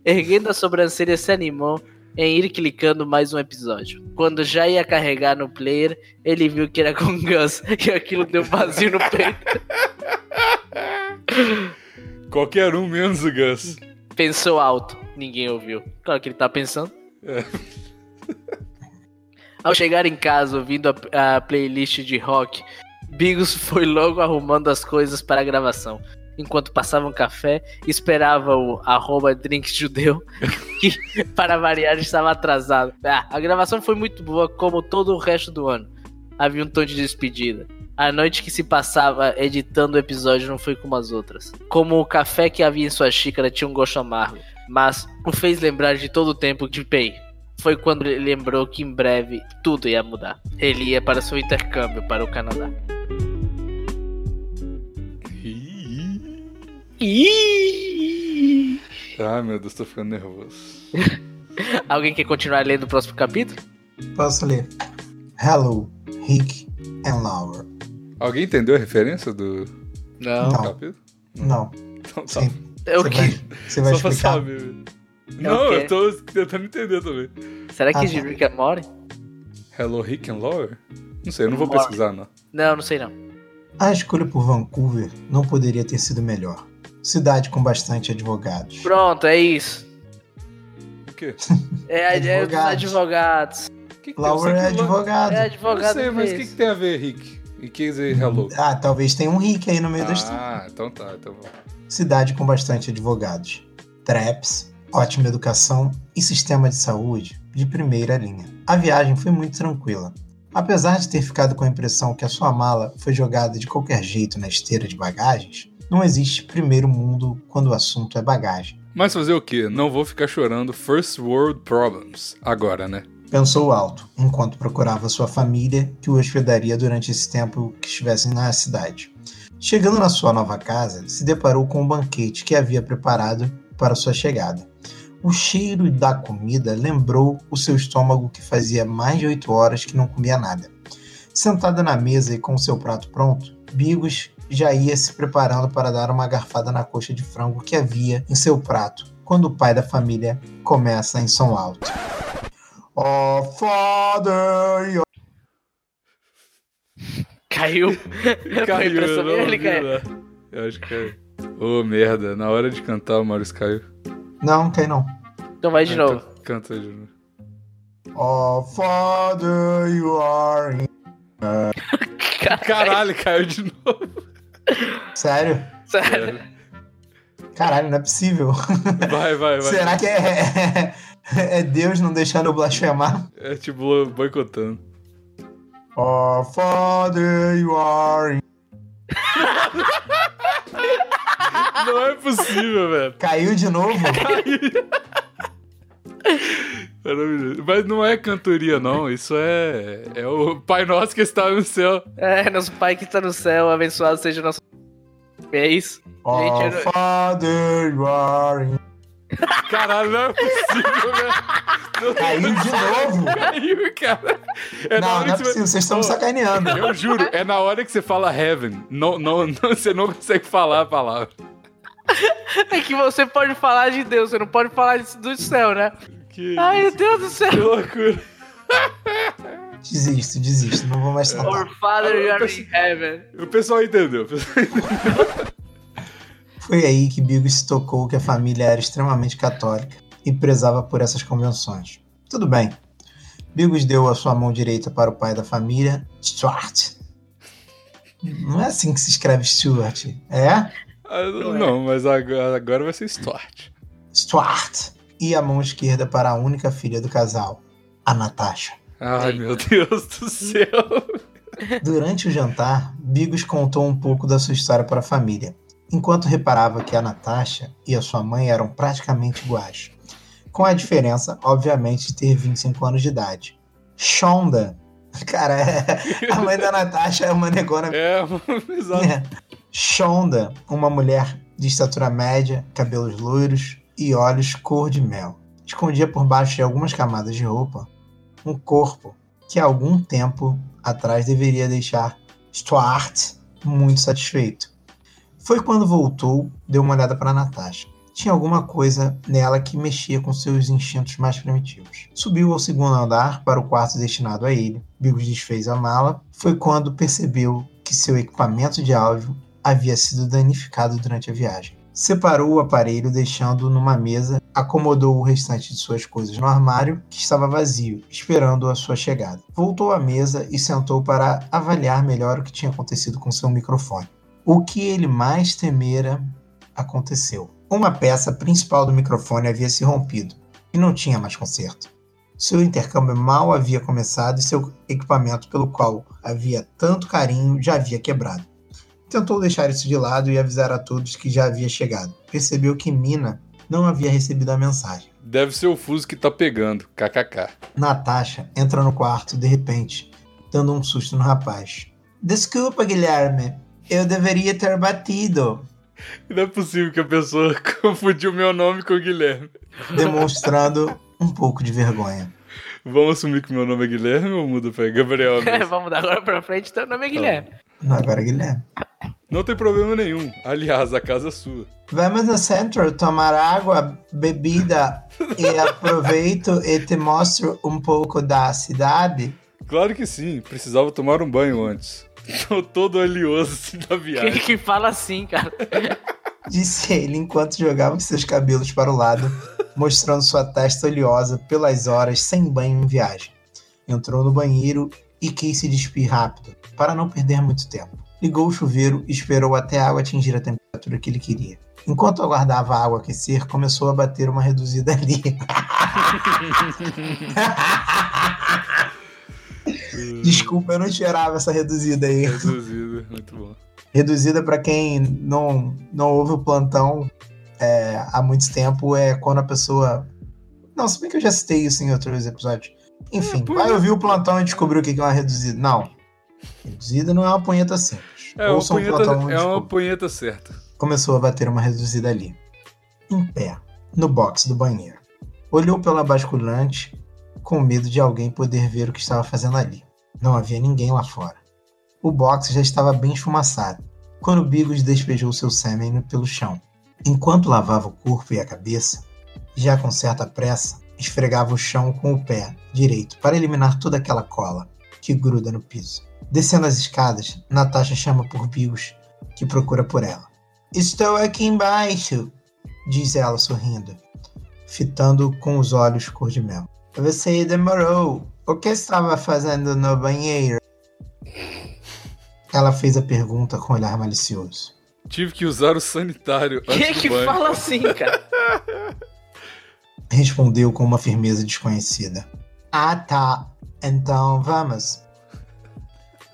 erguendo a sobrancelha, se animou em ir clicando mais um episódio. Quando já ia carregar no player, ele viu que era com Gus e aquilo deu vazio no peito. Qualquer um menos o Gus. Pensou alto, ninguém ouviu. Claro que ele tá pensando. É. Ao chegar em casa ouvindo a, a playlist de rock, Bigos foi logo arrumando as coisas para a gravação. Enquanto passava um café, esperava o arroba drinksjudeu, que para variar estava atrasado. Ah, a gravação foi muito boa, como todo o resto do ano. Havia um tom de despedida. A noite que se passava editando o episódio não foi como as outras. Como o café que havia em sua xícara tinha um gosto amargo, mas o fez lembrar de todo o tempo de Pei. Foi quando ele lembrou que em breve tudo ia mudar. Ele ia para seu intercâmbio para o Canadá. Ih! Ai, meu Deus, tô ficando nervoso. Alguém quer continuar lendo o próximo capítulo? Posso ler? Hello, Rick and Laura. Alguém entendeu a referência do Não. Não. capítulo? Não. Então tá. Sim. É o Você quê? vai, você vai Só explicar? saber. Não, eu tô tentando entender também. Será que Ah, de tá. Rick and Morty? Hello, Rick and Laura? Não sei, eu não vou pesquisar, não. Não, não sei não. A escolha por Vancouver não poderia ter sido melhor. Cidade com bastante advogados. Pronto, é isso. O quê? É a ideia dos Advogados. que? Laura é advogado. É Eu advogado sei, mas o que, que tem a ver, Rick? E quer dizer hello? Ah, talvez tenha um Rick aí no meio da história. Ah, então tá, então vou. Cidade com bastante advogados. Traps, ótima educação e sistema de saúde de primeira linha. A viagem foi muito tranquila. Apesar de ter ficado com a impressão que a sua mala foi jogada de qualquer jeito na esteira de bagagens, não existe primeiro mundo quando o assunto é bagagem. Mas fazer o quê? Não vou ficar chorando First World Problems agora, né? Pensou alto, enquanto procurava sua família que o hospedaria durante esse tempo que estivessem na cidade. Chegando na sua nova casa, se deparou com um banquete que havia preparado para sua chegada. O cheiro da comida lembrou o seu estômago que fazia mais de oito horas que não comia nada. Sentada na mesa e com seu prato pronto, Bigos já ia se preparando para dar uma garfada na coxa de frango que havia em seu prato, quando o pai da família começa em som alto. Oh, Father, you- Caiu. Foi impressão não, dele, vi caiu. lá. Eu acho que caiu. Ô, merda, na hora de cantar o Maurício caiu. Não, tem não. Então vai de Ah, novo. então Canta de novo. Oh, Father, you are in... Caralho, caiu de novo. Sério? Sério. Caralho, não é possível. Vai, vai, vai. Será que é, é Deus não deixando eu blasfemar? É tipo boicotando. Oh, Father, you are. Não é possível, velho. Caiu de novo? Maravilhoso. Mas não é cantoria, não. Isso é. É o Pai Nosso que está no céu. É, nosso pai que está no céu, abençoado seja o nosso. É isso. Oh, Gente, Father, you are in... Caralho, não é possível, velho. Caiu de novo? Caiu, cara. É Não, hora não é possível, vocês estão me sacaneando. Eu juro, é na hora que você fala heaven. Não, não, não, você não consegue falar a palavra. É que você pode falar de Deus, você não pode falar do céu, né? Que, Ai, meu Deus do que céu. loucura. Desisto, desisto, não vou mais tentar. Our Father, you are in heaven. O pessoal entendeu. o pessoal entendeu. Foi aí que Bigos se tocou que a família era extremamente católica e prezava por essas convenções. Tudo bem. Bigos deu a sua mão direita para o pai da família, Stuart. Não é assim que se escreve Stuart, é? Ah, Não é. mas agora, agora vai ser Stuart. Stuart. E a mão esquerda para a única filha do casal, a Natasha. Ai, meu Deus do céu. Durante o jantar, Bigos contou um pouco da sua história para a família, enquanto reparava que a Natasha e a sua mãe eram praticamente iguais, com a diferença, obviamente, de ter 25 anos de idade. Shonda, cara, é- a mãe da Natasha é uma negona. É, exato. É. Shonda, uma mulher de estatura média, cabelos loiros e olhos cor de mel, escondia por baixo de algumas camadas de roupa um corpo que há algum tempo atrás deveria deixar Stuart muito satisfeito. Foi quando voltou, deu uma olhada para Natasha. Tinha alguma coisa nela que mexia com seus instintos mais primitivos. Subiu ao segundo andar para o quarto destinado a ele. Bigos desfez a mala. Foi quando percebeu que seu equipamento de áudio havia sido danificado durante a viagem. Separou o aparelho, deixando-o numa mesa, acomodou o restante de suas coisas no armário, que estava vazio, esperando a sua chegada. Voltou à mesa e sentou para avaliar melhor o que tinha acontecido com seu microfone. O que ele mais temera aconteceu. Uma peça principal do microfone havia se rompido e não tinha mais conserto. Seu intercâmbio mal havia começado e seu equipamento, pelo qual havia tanto carinho, já havia quebrado. Tentou deixar isso de lado e avisar a todos que já havia chegado. Percebeu que Mina não havia recebido a mensagem. Deve ser o fuso que tá pegando. KKK. Natasha entra no quarto de repente, dando um susto no rapaz. Desculpa, Guilherme. Eu deveria ter batido. Não é possível que a pessoa confundiu meu nome com o Guilherme. Demonstrando um pouco de vergonha. Vamos assumir que meu nome é Guilherme ou muda pra Gabriel mesmo? Vamos dar agora pra frente, teu nome é Guilherme. Não, agora é Guilherme. Não tem problema nenhum. Aliás, a casa é sua. Vamos no centro tomar água, bebida e aproveito e te mostro um pouco da cidade. Claro que sim. Precisava tomar um banho antes. Tô todo oleoso assim da Quem viagem. que fala assim, cara? Disse ele enquanto jogava seus cabelos para o lado, mostrando sua testa oleosa pelas horas sem banho em viagem. Entrou no banheiro e quis se despir rápido, para não perder muito tempo. Ligou o chuveiro e esperou até a água atingir a temperatura que ele queria. Enquanto aguardava a água aquecer, começou a bater uma reduzida ali. Desculpa, eu não esperava essa reduzida aí. Reduzido. Muito bom. Reduzida para quem não, não ouve o plantão é, há muito tempo é quando a pessoa. Não, se bem que eu já citei isso em outros episódios. Enfim, É, vai é. ouvir o plantão e descobrir o que é uma reduzida. Não. Reduzida não é uma punheta simples. É uma, Ouçam punheta, e é uma punheta certa. Começou a bater uma reduzida ali. Em pé, no box do banheiro. Olhou pela basculante com medo de alguém poder ver o que estava fazendo ali. Não havia ninguém lá fora. O box já estava bem esfumaçado, quando Bigos despejou seu sêmen pelo chão. Enquanto lavava o corpo e a cabeça, já com certa pressa, esfregava o chão com o pé direito para eliminar toda aquela cola que gruda no piso. Descendo as escadas, Natasha chama por Bigos, que procura por ela. Estou aqui embaixo, diz ela sorrindo, fitando com os olhos cor de mel. Você demorou. O que estava fazendo no banheiro? Ela fez a pergunta com um olhar malicioso. Tive que usar o sanitário antes que banho. fala assim, cara? Respondeu com uma firmeza desconhecida. Ah, tá. Então vamos.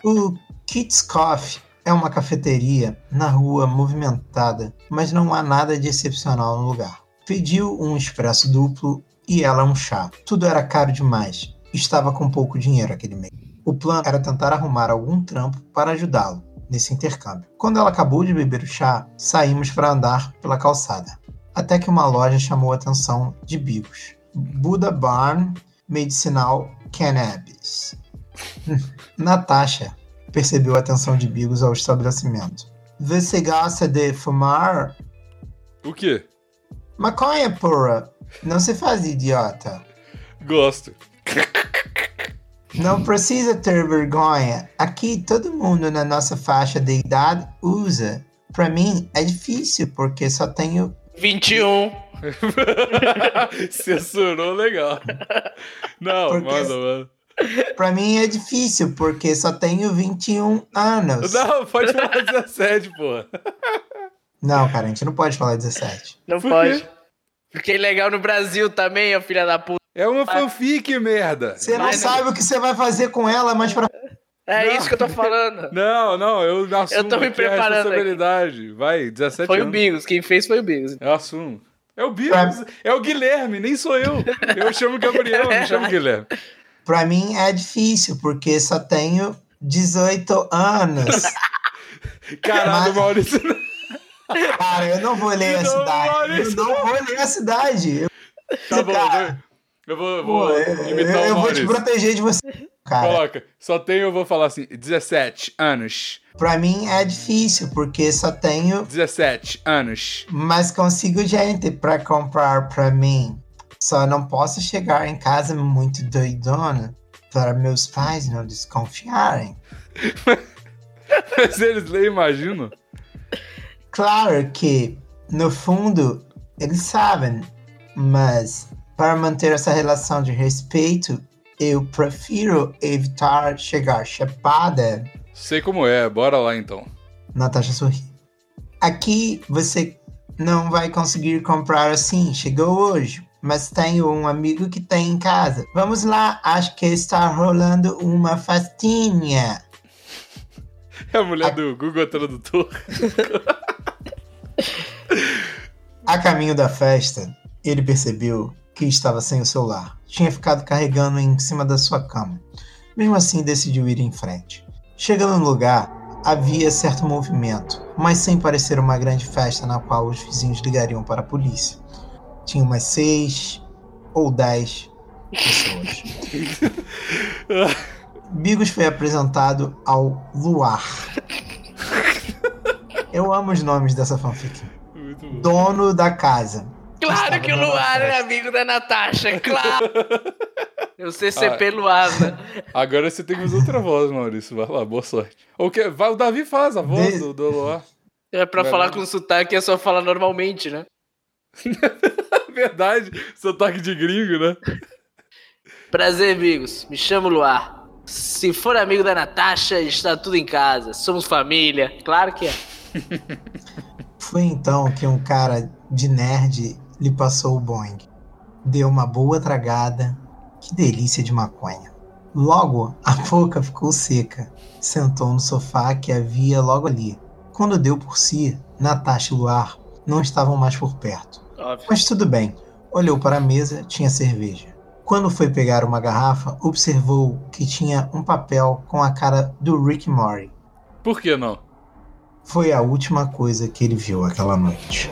O Kit's Coffee é uma cafeteria na rua movimentada, mas não há nada de excepcional no lugar. Pediu um expresso duplo e ela um chá. Tudo era caro demais. Estava com pouco dinheiro aquele mês. O plano era tentar arrumar algum trampo para ajudá-lo nesse intercâmbio. Quando ela acabou de beber o chá, saímos para andar pela calçada. Até que uma loja chamou a atenção de Bigos. Buda Barn Medicinal Cannabis. Natasha percebeu a atenção de Bigos ao estabelecimento. Você gosta de fumar? O quê? Maconha, porra! Não se faz idiota. Gosto. Não precisa ter vergonha. Aqui todo mundo na nossa faixa de idade usa. Pra mim é difícil porque só tenho 21. Censurou legal. Não, Porque- manda. Pra mim é difícil porque só tenho 21 anos. Não, pode falar 17, porra. Não, cara, a gente não pode falar 17. Não Por pode. quê? É legal no Brasil também, ô filha da puta. É uma fanfic, merda. Você não Mas- sabe o que você vai fazer com ela, mas pra. É Não. isso que eu tô falando. Não, não, eu assumo Eu tô me aqui a preparando aqui. responsabilidade. Vai, 17 Foi o anos. Bigos, quem fez foi o Bigos. Eu assumo. É o Bigos, é o Guilherme, nem sou eu. Eu chamo Gabriel, não chamo Guilherme. Pra mim é difícil porque só tenho 18 anos. Caralho, Mas- Maurício. Cara, eu não vou ler a Não, cidade. Maurício. Eu não vou ler a cidade. Eu, Tá bom, cara, eu vou, eu pô, vou eu, imitar eu o vou te Maurício. proteger de você. Cara, Coloca, só tenho, eu vou falar assim, 17 anos. pra mim é difícil porque só tenho 17 anos. mas consigo gente pra comprar pra mim. Só não posso chegar em casa muito doidona para meus pais não desconfiarem. Mas eles nem imaginam. Claro que, no fundo, eles sabem, mas para manter essa relação de respeito, eu prefiro evitar chegar chapada. Sei como é, bora lá então. Natasha sorri. Aqui você não vai conseguir comprar assim. Chegou hoje. Mas tenho um amigo que tem em casa. Vamos lá, acho que está rolando uma festinha. É a mulher do Google Tradutor. A caminho da festa, ele percebeu que estava sem o celular. Tinha ficado carregando em cima da sua cama. Mesmo assim, decidiu ir em frente. Chegando no lugar, havia certo movimento, mas sem parecer uma grande festa na qual os vizinhos ligariam para a polícia. Tinha umas seis ou dez pessoas. Bigos foi apresentado ao Luar. Eu amo os nomes dessa fanfic. Dono da casa. Claro que o Luar é amigo da Natasha, claro. O CCP Luar, né? Agora você tem que usar outra voz, Maurício. Vai lá, boa sorte. Ou que, vai, o Davi faz a voz do, do Loar. É pra Vai falar lá. com sotaque é só falar normalmente, né? Verdade, sotaque de gringo, né? Prazer, amigos. Me chamo Luar. Se for amigo da Natasha, está tudo em casa. Somos família. Claro que é. Foi então que um cara de nerd lhe passou o Boeing. Deu uma boa tragada. Que delícia de maconha. Logo, a boca ficou seca. Sentou no sofá que havia logo ali. Quando deu por si, Natasha e Luar não estavam mais por perto. Óbvio. Mas tudo bem. Olhou para a mesa, tinha cerveja. Quando foi pegar uma garrafa, observou que tinha um papel com a cara do Rick Mori. Por que não? Foi a última coisa que ele viu aquela noite.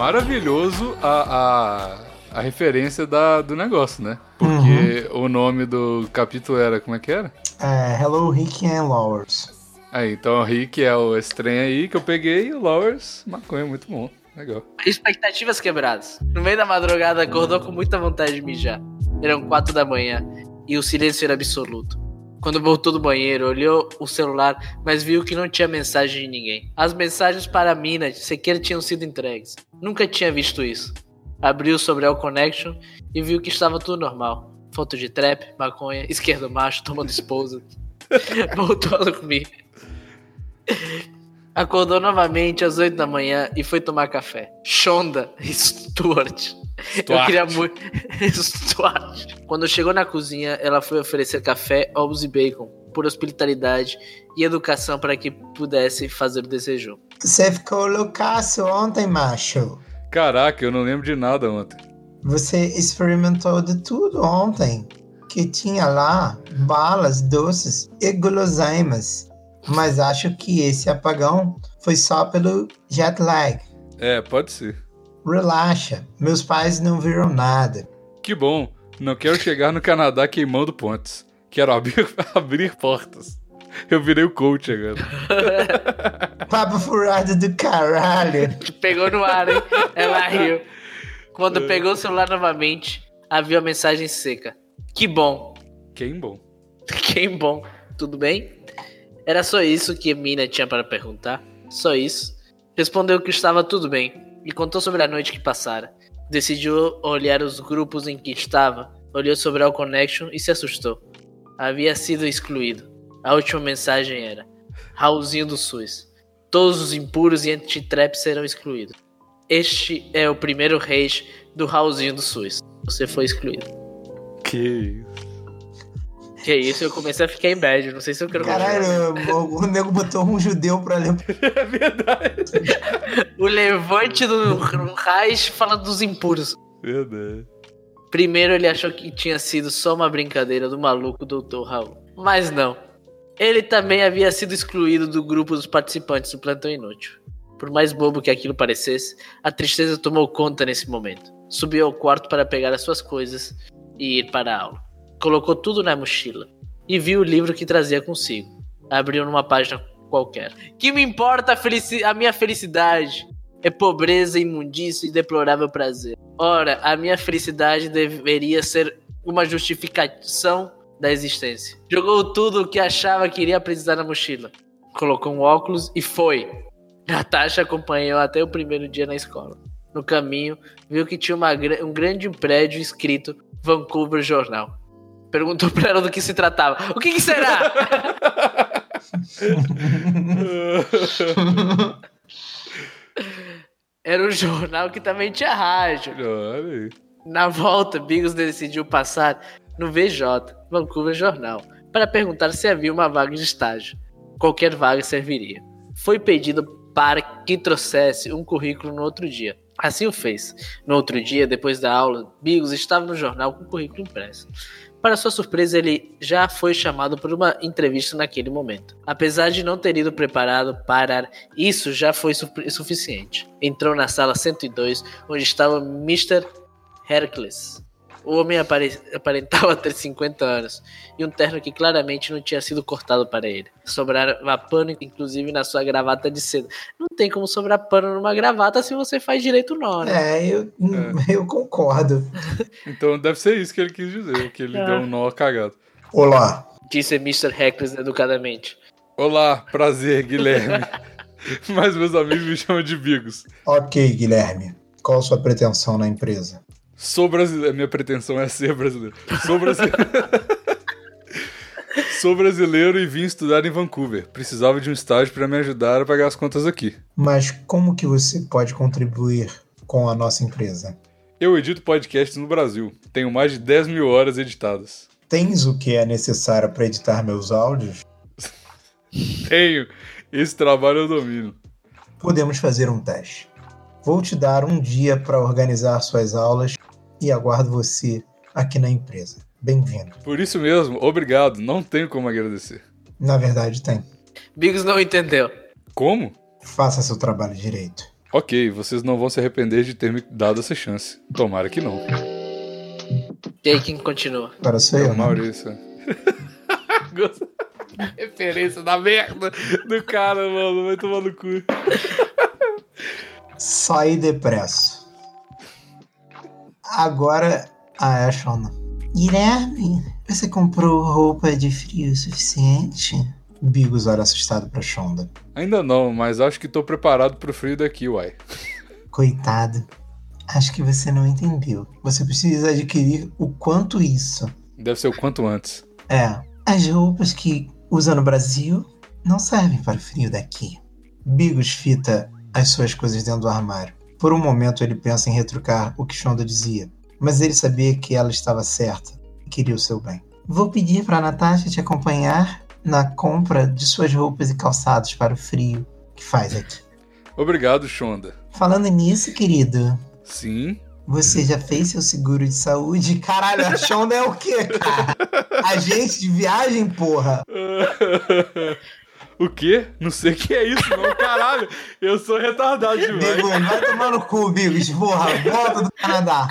Maravilhoso a, a, a referência da, do negócio, né? Porque o nome do capítulo era. Como é que era? É, Hello, Rick and Lowers. Aí, então o Rick é o estranho aí que eu peguei e o Lowers, maconha, muito bom. Legal. Expectativas quebradas. No meio da madrugada, acordou com muita vontade de mijar. Eram quatro da manhã e o silêncio era absoluto. Quando voltou do banheiro, olhou o celular, mas viu que não tinha mensagem de ninguém. As mensagens para a mina sequer tinham sido entregues. Nunca tinha visto isso. Abriu sobre o Connection e viu que estava tudo normal. Foto de trap, maconha, esquerdo macho, tomando esposa. Voltou a dormir. Acordou novamente às 8 da manhã e foi tomar café. Shonda Stuart. Eu queria muito. Stuart. Quando chegou na cozinha, ela foi oferecer café, ovos e bacon, por hospitalidade e educação para que pudesse fazer o desejo. Você ficou loucaço ontem, macho. Caraca, eu não lembro de nada ontem. Você experimentou de tudo ontem. Que tinha lá balas, doces e guloseimas. Mas acho que esse apagão foi só pelo jet lag. É, pode ser. Relaxa, meus pais não viram nada. Que bom. Não quero chegar no Canadá queimando pontes. Quero abrir, abrir portas. Eu virei o coach agora. Papo furado do caralho. Pegou no ar, hein? Ela riu. Quando pegou o celular novamente, havia a mensagem seca. Que bom. Quem bom. Quem bom. Tudo bem? Era só isso que a mina tinha para perguntar. Só isso. Respondeu que estava tudo bem e contou sobre a noite que passara. Decidiu olhar os grupos em que estava, olhou sobre a Connection e se assustou. Havia sido excluído. A última mensagem era: Raulzinho do SUS. Todos os impuros e anti-trap serão excluídos. Este é o primeiro rage do Raulzinho do SUS. Você foi excluído. Que Que isso, eu comecei a ficar em bad. Não sei se eu quero. Caralho, o, o nego botou um judeu pra ler. É verdade. O levante do Reich falando dos impuros. Verdade. Primeiro ele achou que tinha sido só uma brincadeira do maluco Dr. Raul. Mas não. Ele também havia sido excluído do grupo dos participantes do Plantão Inútil. Por mais bobo que aquilo parecesse, a tristeza tomou conta nesse momento. Subiu ao quarto para pegar as suas coisas e ir para a aula. Colocou tudo na mochila e viu o livro que trazia consigo. Abriu numa página qualquer. Que me importa a, felici- a minha felicidade? É pobreza, imundícia e deplorável prazer. Ora, a minha felicidade deveria ser uma justificação da existência. Jogou tudo o que achava que iria precisar na mochila. Colocou um óculos e foi. Natasha acompanhou até o primeiro dia na escola. No caminho, viu que tinha uma um grande prédio escrito Vancouver Jornal. Perguntou pra ela do que se tratava. O que, que será? Era um jornal que também tinha rádio. Na volta, Bigos decidiu passar no VJ, Vancouver Jornal, para perguntar se havia uma vaga de estágio. Qualquer vaga serviria. Foi pedido para que trouxesse um currículo no outro dia. Assim o fez. No outro dia, depois da aula, Bigos estava no jornal com o currículo impresso. Para sua surpresa, ele já foi chamado por uma entrevista naquele momento. Apesar de não ter ido preparado para isso, já foi su- suficiente. Entrou na sala 102, onde estava Mr. Hercules. O homem apare- aparentava ter 50 anos e um terno que claramente não tinha sido cortado para ele. Sobrava pano, inclusive, na sua gravata de seda. Não tem como sobrar pano numa gravata se você faz direito o nó, né? É, eu, eu concordo. Então deve ser isso que ele quis dizer, que ele É. deu um nó cagado. Olá, Disse Mr. Hercules educadamente. Olá, prazer, Guilherme. Mas meus amigos me chamam de Bigos. ok, Guilherme. Qual a sua pretensão na empresa? Sou brasileiro. Minha pretensão é ser brasileiro. Sou brasileiro. Sou brasileiro e vim estudar em Vancouver. Precisava de um estágio para me ajudar a pagar as contas aqui. Mas como que você pode contribuir com a nossa empresa? Eu edito podcasts no Brasil. Tenho mais de 10 mil horas editadas. Tens o que é necessário para editar meus áudios? Tenho. Esse trabalho eu domino. Podemos fazer um teste. Vou te dar um dia para organizar suas aulas e aguardo você aqui na empresa. Bem-vindo. Por isso mesmo, obrigado. Não tenho como agradecer. Na verdade, tem. Bigos não entendeu. Como? Faça seu trabalho direito. Ok, vocês não vão se arrepender de ter me dado essa chance. Tomara que não. E aí quem continua? Agora sou É eu, né? Maurício. Gosto- Referência da merda do cara, mano. Vai tomar no cu. Saí depresso. Agora a Ashona. Guilherme, você comprou roupa de frio o suficiente? Bigos olha assustado pra Shonda. Ainda não, mas acho que tô preparado pro frio daqui, uai. Coitado. Acho que você não entendeu. Você precisa adquirir o quanto isso. Deve ser o quanto antes. É, as roupas que usa no Brasil não servem para o frio daqui. Bigos fita as suas coisas dentro do armário. Por um momento ele pensa em retrucar o que Shonda dizia, mas ele sabia que ela estava certa e queria o seu bem. Vou pedir para Natasha te acompanhar na compra de suas roupas e calçados para o frio que faz aqui. Obrigado, Shonda. Falando nisso, querido, Sim. você já fez seu seguro de saúde? Caralho, a Shonda é o quê, cara? Agente de viagem, porra? o quê? Não sei o que é isso, não. Caralho, eu sou retardado demais. Bigos, vai tomar no cu, Bigos. Porra, volta do Canadá.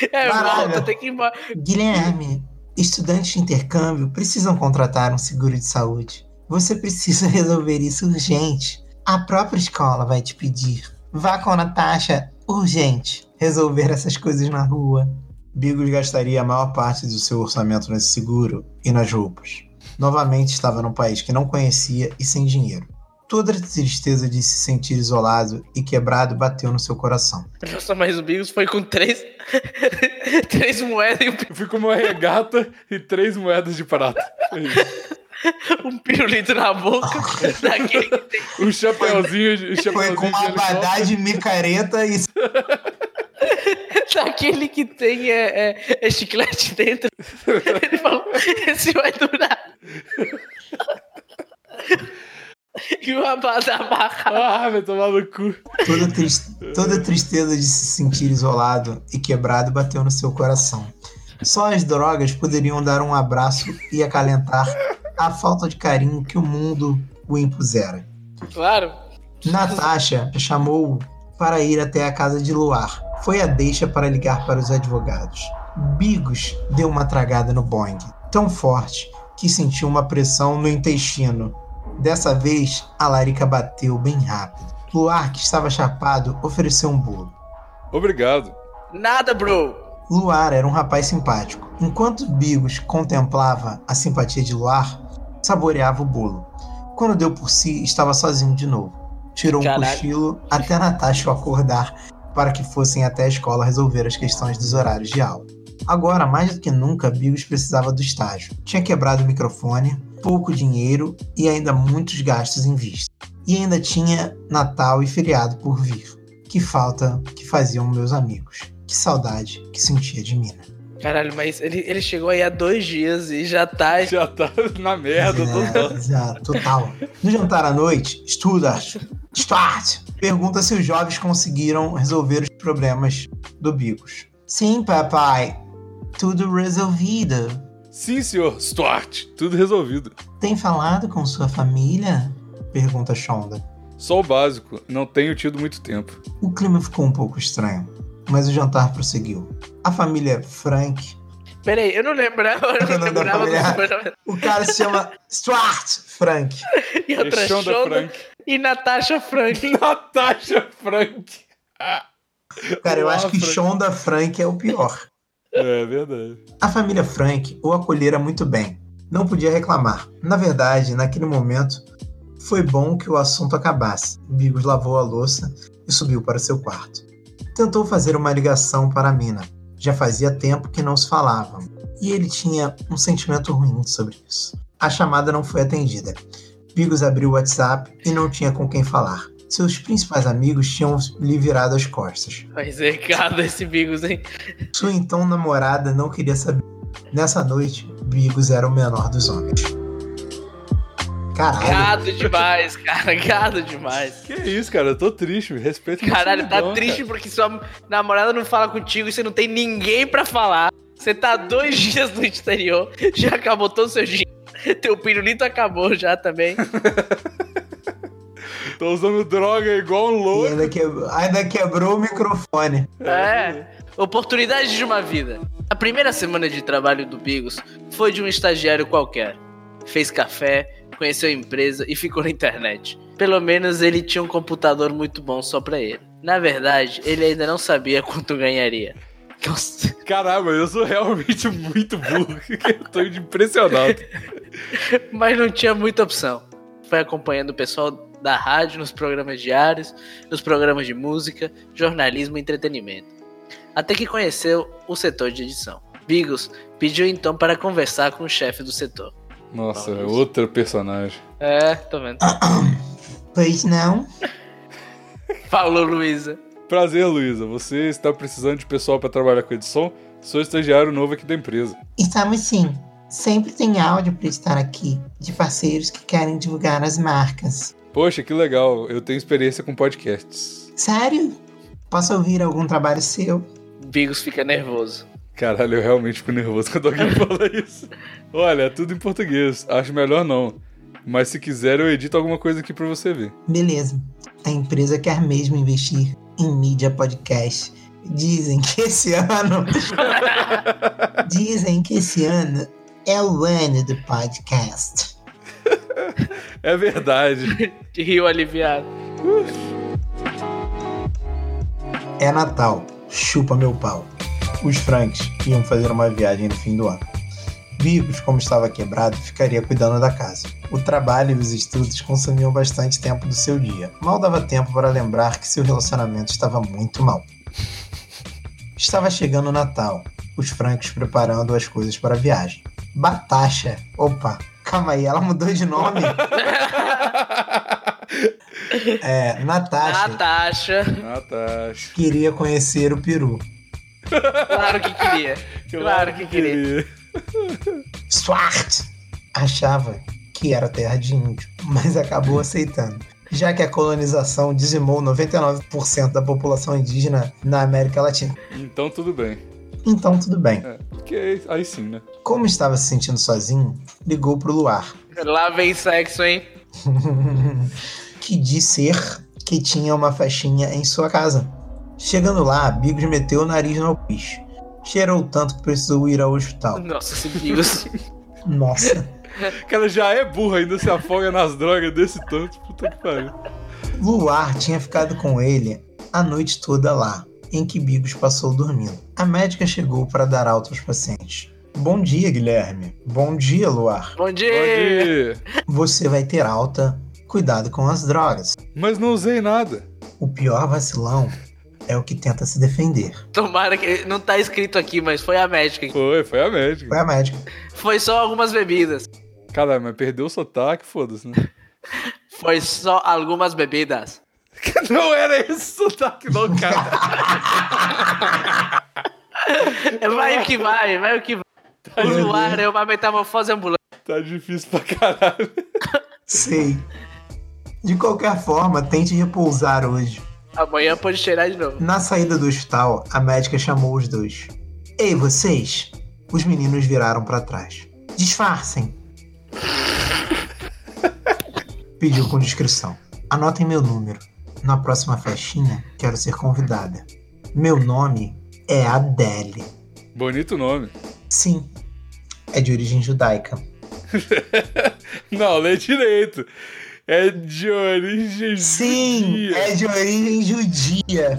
É, Caralho. volta, tem que ir embora. Guilherme, estudantes de intercâmbio precisam contratar um seguro de saúde. Você precisa resolver isso urgente. A própria escola vai te pedir. Vá com a Natasha, urgente, resolver essas coisas na rua. Bigos gastaria a maior parte do seu orçamento nesse seguro e nas roupas. Novamente estava num país que não conhecia e sem dinheiro. Toda a tristeza de se sentir isolado e quebrado bateu no seu coração. Nossa, mas o Bigos foi com três. três moedas e Eu fui com uma regata e três moedas de prata. Isso. um, um pirulito na boca. daquele que tem. Um chapéuzinho, de- um Foi chapéuzinho com uma abadá de micareta e Daquele que tem é, é, é chiclete dentro. Ele falou: esse vai durar. E uma bada amarrada. Ah, vai tomar no cu. Toda, tris- toda a tristeza de se sentir isolado e quebrado bateu no seu coração. Só as drogas poderiam dar um abraço e acalentar a falta de carinho que o mundo o impusera. Claro. Natasha chamou-o para ir até a casa de Luar. Foi a deixa para ligar para os advogados. Bigos deu uma tragada no Boeing, tão forte que sentiu uma pressão no intestino. Dessa vez, a larica bateu bem rápido. Luar, que estava chapado, ofereceu um bolo. Obrigado. Nada, bro. Luar era um rapaz simpático. Enquanto Bigos contemplava a simpatia de Luar, saboreava o bolo. Quando deu por si, estava sozinho de novo. Tirou um Caralho. cochilo até Natasha o acordar para que fossem até a escola resolver as questões dos horários de aula. Agora, mais do que nunca, Bigos precisava do estágio. Tinha quebrado o microfone, pouco dinheiro e ainda muitos gastos em vista. E ainda tinha Natal e feriado por vir. Que falta que faziam meus amigos. Que saudade que sentia de Mina. Caralho, mas ele, ele chegou aí há dois dias e já tá. Já tá na merda, total. Exato, total. No jantar à noite, Studart, Stuart, pergunta se os jovens conseguiram resolver os problemas do Bigos. Sim, papai. Tudo resolvido. Sim, senhor. Stuart, tudo resolvido. Tem falado com sua família? Pergunta Shonda. Só o básico, não tenho tido muito tempo. O clima ficou um pouco estranho, mas o jantar prosseguiu. A família Frank. Peraí, eu não lembrava. Eu Não lembrava do O cara se chama Stuart Frank. E outra É Shonda Shonda Frank. e Natasha Frank. Natasha Frank. Cara, eu Uau, acho que Frank. Shonda Frank é o pior. É verdade. A família Frank o acolhera muito bem. Não podia reclamar. Na verdade, naquele momento, foi bom que o assunto acabasse. Bigos lavou a louça e subiu para seu quarto. Tentou fazer uma ligação para a mina. Já fazia tempo que não se falavam. E ele tinha um sentimento ruim sobre isso. A chamada não foi atendida. Bigos abriu o WhatsApp e não tinha com quem falar. Seus principais amigos tinham lhe virado as costas. Mas errado esse Bigos, hein? Sua então namorada não queria saber. Nessa noite, Bigos era o menor dos homens. Caralho, Gado demais, cara. Gado demais. Que isso, cara? Eu tô triste. Respeito meu Caralho, tá triste cara. porque sua namorada não fala contigo e você não tem ninguém pra falar. Você tá dois dias no exterior, já acabou todo o seu dinheiro. Teu pirulito acabou já também. Tô usando droga igual um e louco. ainda, quebrou, ainda quebrou o microfone. É. Oportunidade de uma vida. A primeira semana de trabalho do Bigos foi de um estagiário qualquer. Fez café, conheceu a empresa e ficou na internet. Pelo menos ele tinha um computador muito bom só pra ele. Na verdade, ele ainda não sabia quanto ganharia. Nossa. Caramba, eu sou realmente muito burro. Eu tô impressionado. Mas não tinha muita opção. Foi acompanhando o pessoal da rádio nos programas diários, nos programas de música, jornalismo e entretenimento. Até que conheceu o setor de edição. Bigos pediu então para conversar com o chefe do setor. Nossa, é outra personagem. É, tô vendo. Pois não? Falou, Luísa. Prazer, Luísa. Você está precisando de pessoal pra trabalhar com edição? Sou estagiário novo aqui da empresa. Estamos sim. Sempre tem áudio para estar aqui, de parceiros que querem divulgar as marcas. Poxa, que legal. Eu tenho experiência com podcasts. Sério? Posso ouvir algum trabalho seu? Bigos fica nervoso. Caralho, eu realmente fico nervoso quando alguém fala isso. Olha, é tudo em português. Acho melhor não. Mas se quiser, eu edito alguma coisa aqui pra você ver. Beleza. A empresa quer mesmo investir em mídia podcast. Dizem que esse ano. Dizem que esse ano é o ano do podcast. É verdade. De rio aliviado. É Natal. Chupa meu pau. Os Franks iam fazer uma viagem no fim do ano. Bigos, como estava quebrado, ficaria cuidando da casa. O trabalho e os estudos consumiam bastante tempo do seu dia. Mal dava tempo para lembrar que seu relacionamento estava muito mal. Estava chegando o Natal, os Franks preparando as coisas para a viagem. Batacha. Opa, calma aí, ela mudou de nome. É, Natasha Natasha. Natasha. queria conhecer o peru. Claro que queria. Claro que queria. Swart achava que era terra de índio, mas acabou aceitando. Já que a colonização dizimou 99% da população indígena na América Latina. Então tudo bem. Então tudo bem. É, porque aí, aí sim, né? Como estava se sentindo sozinho, ligou pro Luar, Lá vem sexo, hein? que dizer que tinha uma festinha em sua casa. Chegando lá, Bigos meteu o nariz no alpiste. Cheirou tanto que precisou ir ao hospital. Nossa, esse Bigos. Nossa. Cara, já é burro, ainda se afoga nas drogas desse tanto. Puta que pariu. Luar tinha ficado com ele a noite toda lá, em que Bigos passou dormindo. A médica chegou para dar alta aos pacientes. Bom dia, Guilherme. Bom dia, Luar. Bom dia. Bom dia. Você vai ter alta. Cuidado com as drogas. Mas não usei nada. O pior vacilão é o que tenta se defender. Tomara que. Não tá escrito aqui, mas foi a médica. Foi, foi a médica. Foi a médica. Foi só algumas bebidas. Caralho, mas perdeu o sotaque, foda-se, né? Foi só algumas bebidas. Não era esse sotaque, não, cara. Vai o que vai, vai o que vai. O luar é uma metamorfose ambulante. Tá difícil pra caralho. Sei. De qualquer forma, tente repousar hoje. Amanhã pode cheirar de novo. Na saída do hospital, a médica chamou os dois. Ei, vocês! Os meninos viraram pra trás. Disfarcem! Pediu com discrição. Anotem meu número. Na próxima festinha, quero ser convidada. Meu nome é Adele. Bonito nome. Sim, é de origem judaica. Não, lê direito. É de origem Sim, judia. é de origem judia.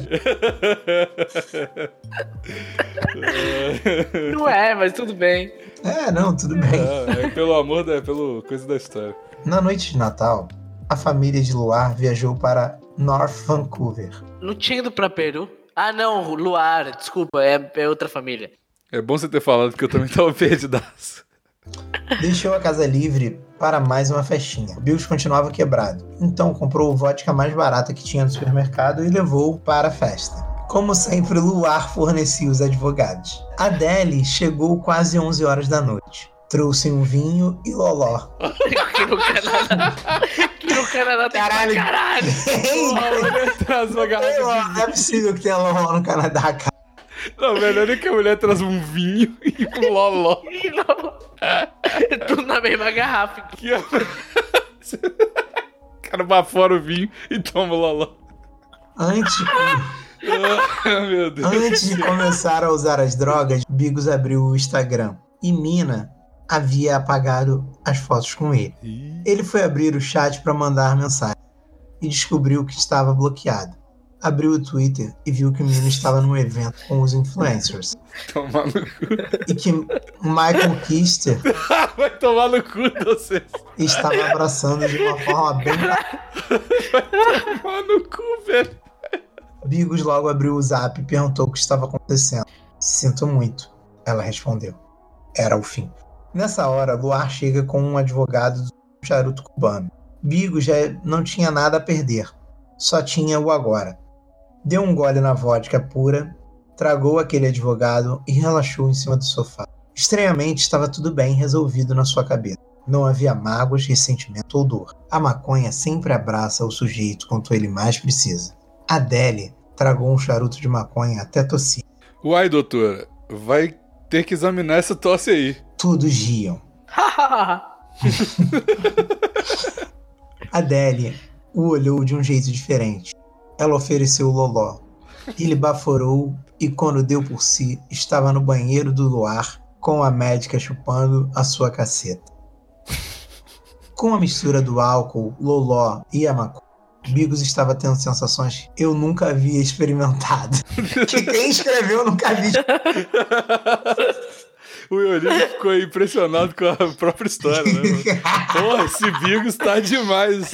Não é, mas tudo bem. É, não, tudo bem. É, é pelo amor da. É pelo coisa da história. Na noite de Natal, a família de Luar viajou para North Vancouver. Não tinha ido pra Peru? Ah, não, Luar, desculpa, é, é outra família. É bom você ter falado que eu também tava perdidaço. Deixou a casa livre para mais uma festinha. Bills continuava quebrado, então comprou o vodka mais barata que tinha no supermercado e levou para a festa. Como sempre, Luar fornecia os advogados. Adele chegou quase 11 horas da noite. Trouxe um vinho e loló. Aqui no Canadá. Aqui no Canadá tem Caralho. pra caralho. Traz uma de é possível que tenha loló no Canadá, cara. Não, melhor é que a mulher traz um vinho e um loló. Não. Tudo na mesma garrafa. Que é- O cara bafora o vinho e toma o loló. Antes, Ah, meu Deus. Antes de começar a usar as drogas, Bigos abriu o Instagram e Mina havia apagado as fotos com ele. Ele foi abrir o chat para mandar mensagem e descobriu que estava bloqueado. Abriu o Twitter e viu que o menino estava num evento com os influencers Tomar no cu. e que Michael Kister Vai tomar no cu de vocês. estava abraçando de uma forma bem. Tomar no cu, velho. Bigos logo abriu o zap e perguntou o que estava acontecendo. Sinto muito, ela respondeu. Era o fim. Nessa hora, Luar chega com um advogado do charuto cubano. Bigos já não tinha nada a perder, só tinha o agora. Deu um gole na vodka pura, tragou aquele advogado e relaxou em cima do sofá. Estranhamente, estava tudo bem resolvido na sua cabeça. Não havia mágoas, ressentimento ou dor. A maconha sempre abraça o sujeito quanto ele mais precisa. Adele tragou um charuto de maconha até tossir. Uai, doutora, vai ter que examinar essa tosse aí. Todos riam. Adele o olhou de um jeito diferente. Ela ofereceu o loló. Ele baforou e, quando deu por si, estava no banheiro do luar com a médica chupando a sua caceta. Com a mistura do álcool, loló e a maconha, Bigos estava tendo sensações que eu nunca havia experimentado. que quem escreveu nunca havia O Yolino ficou impressionado com a própria história, né? Porra, esse Bigos tá demais.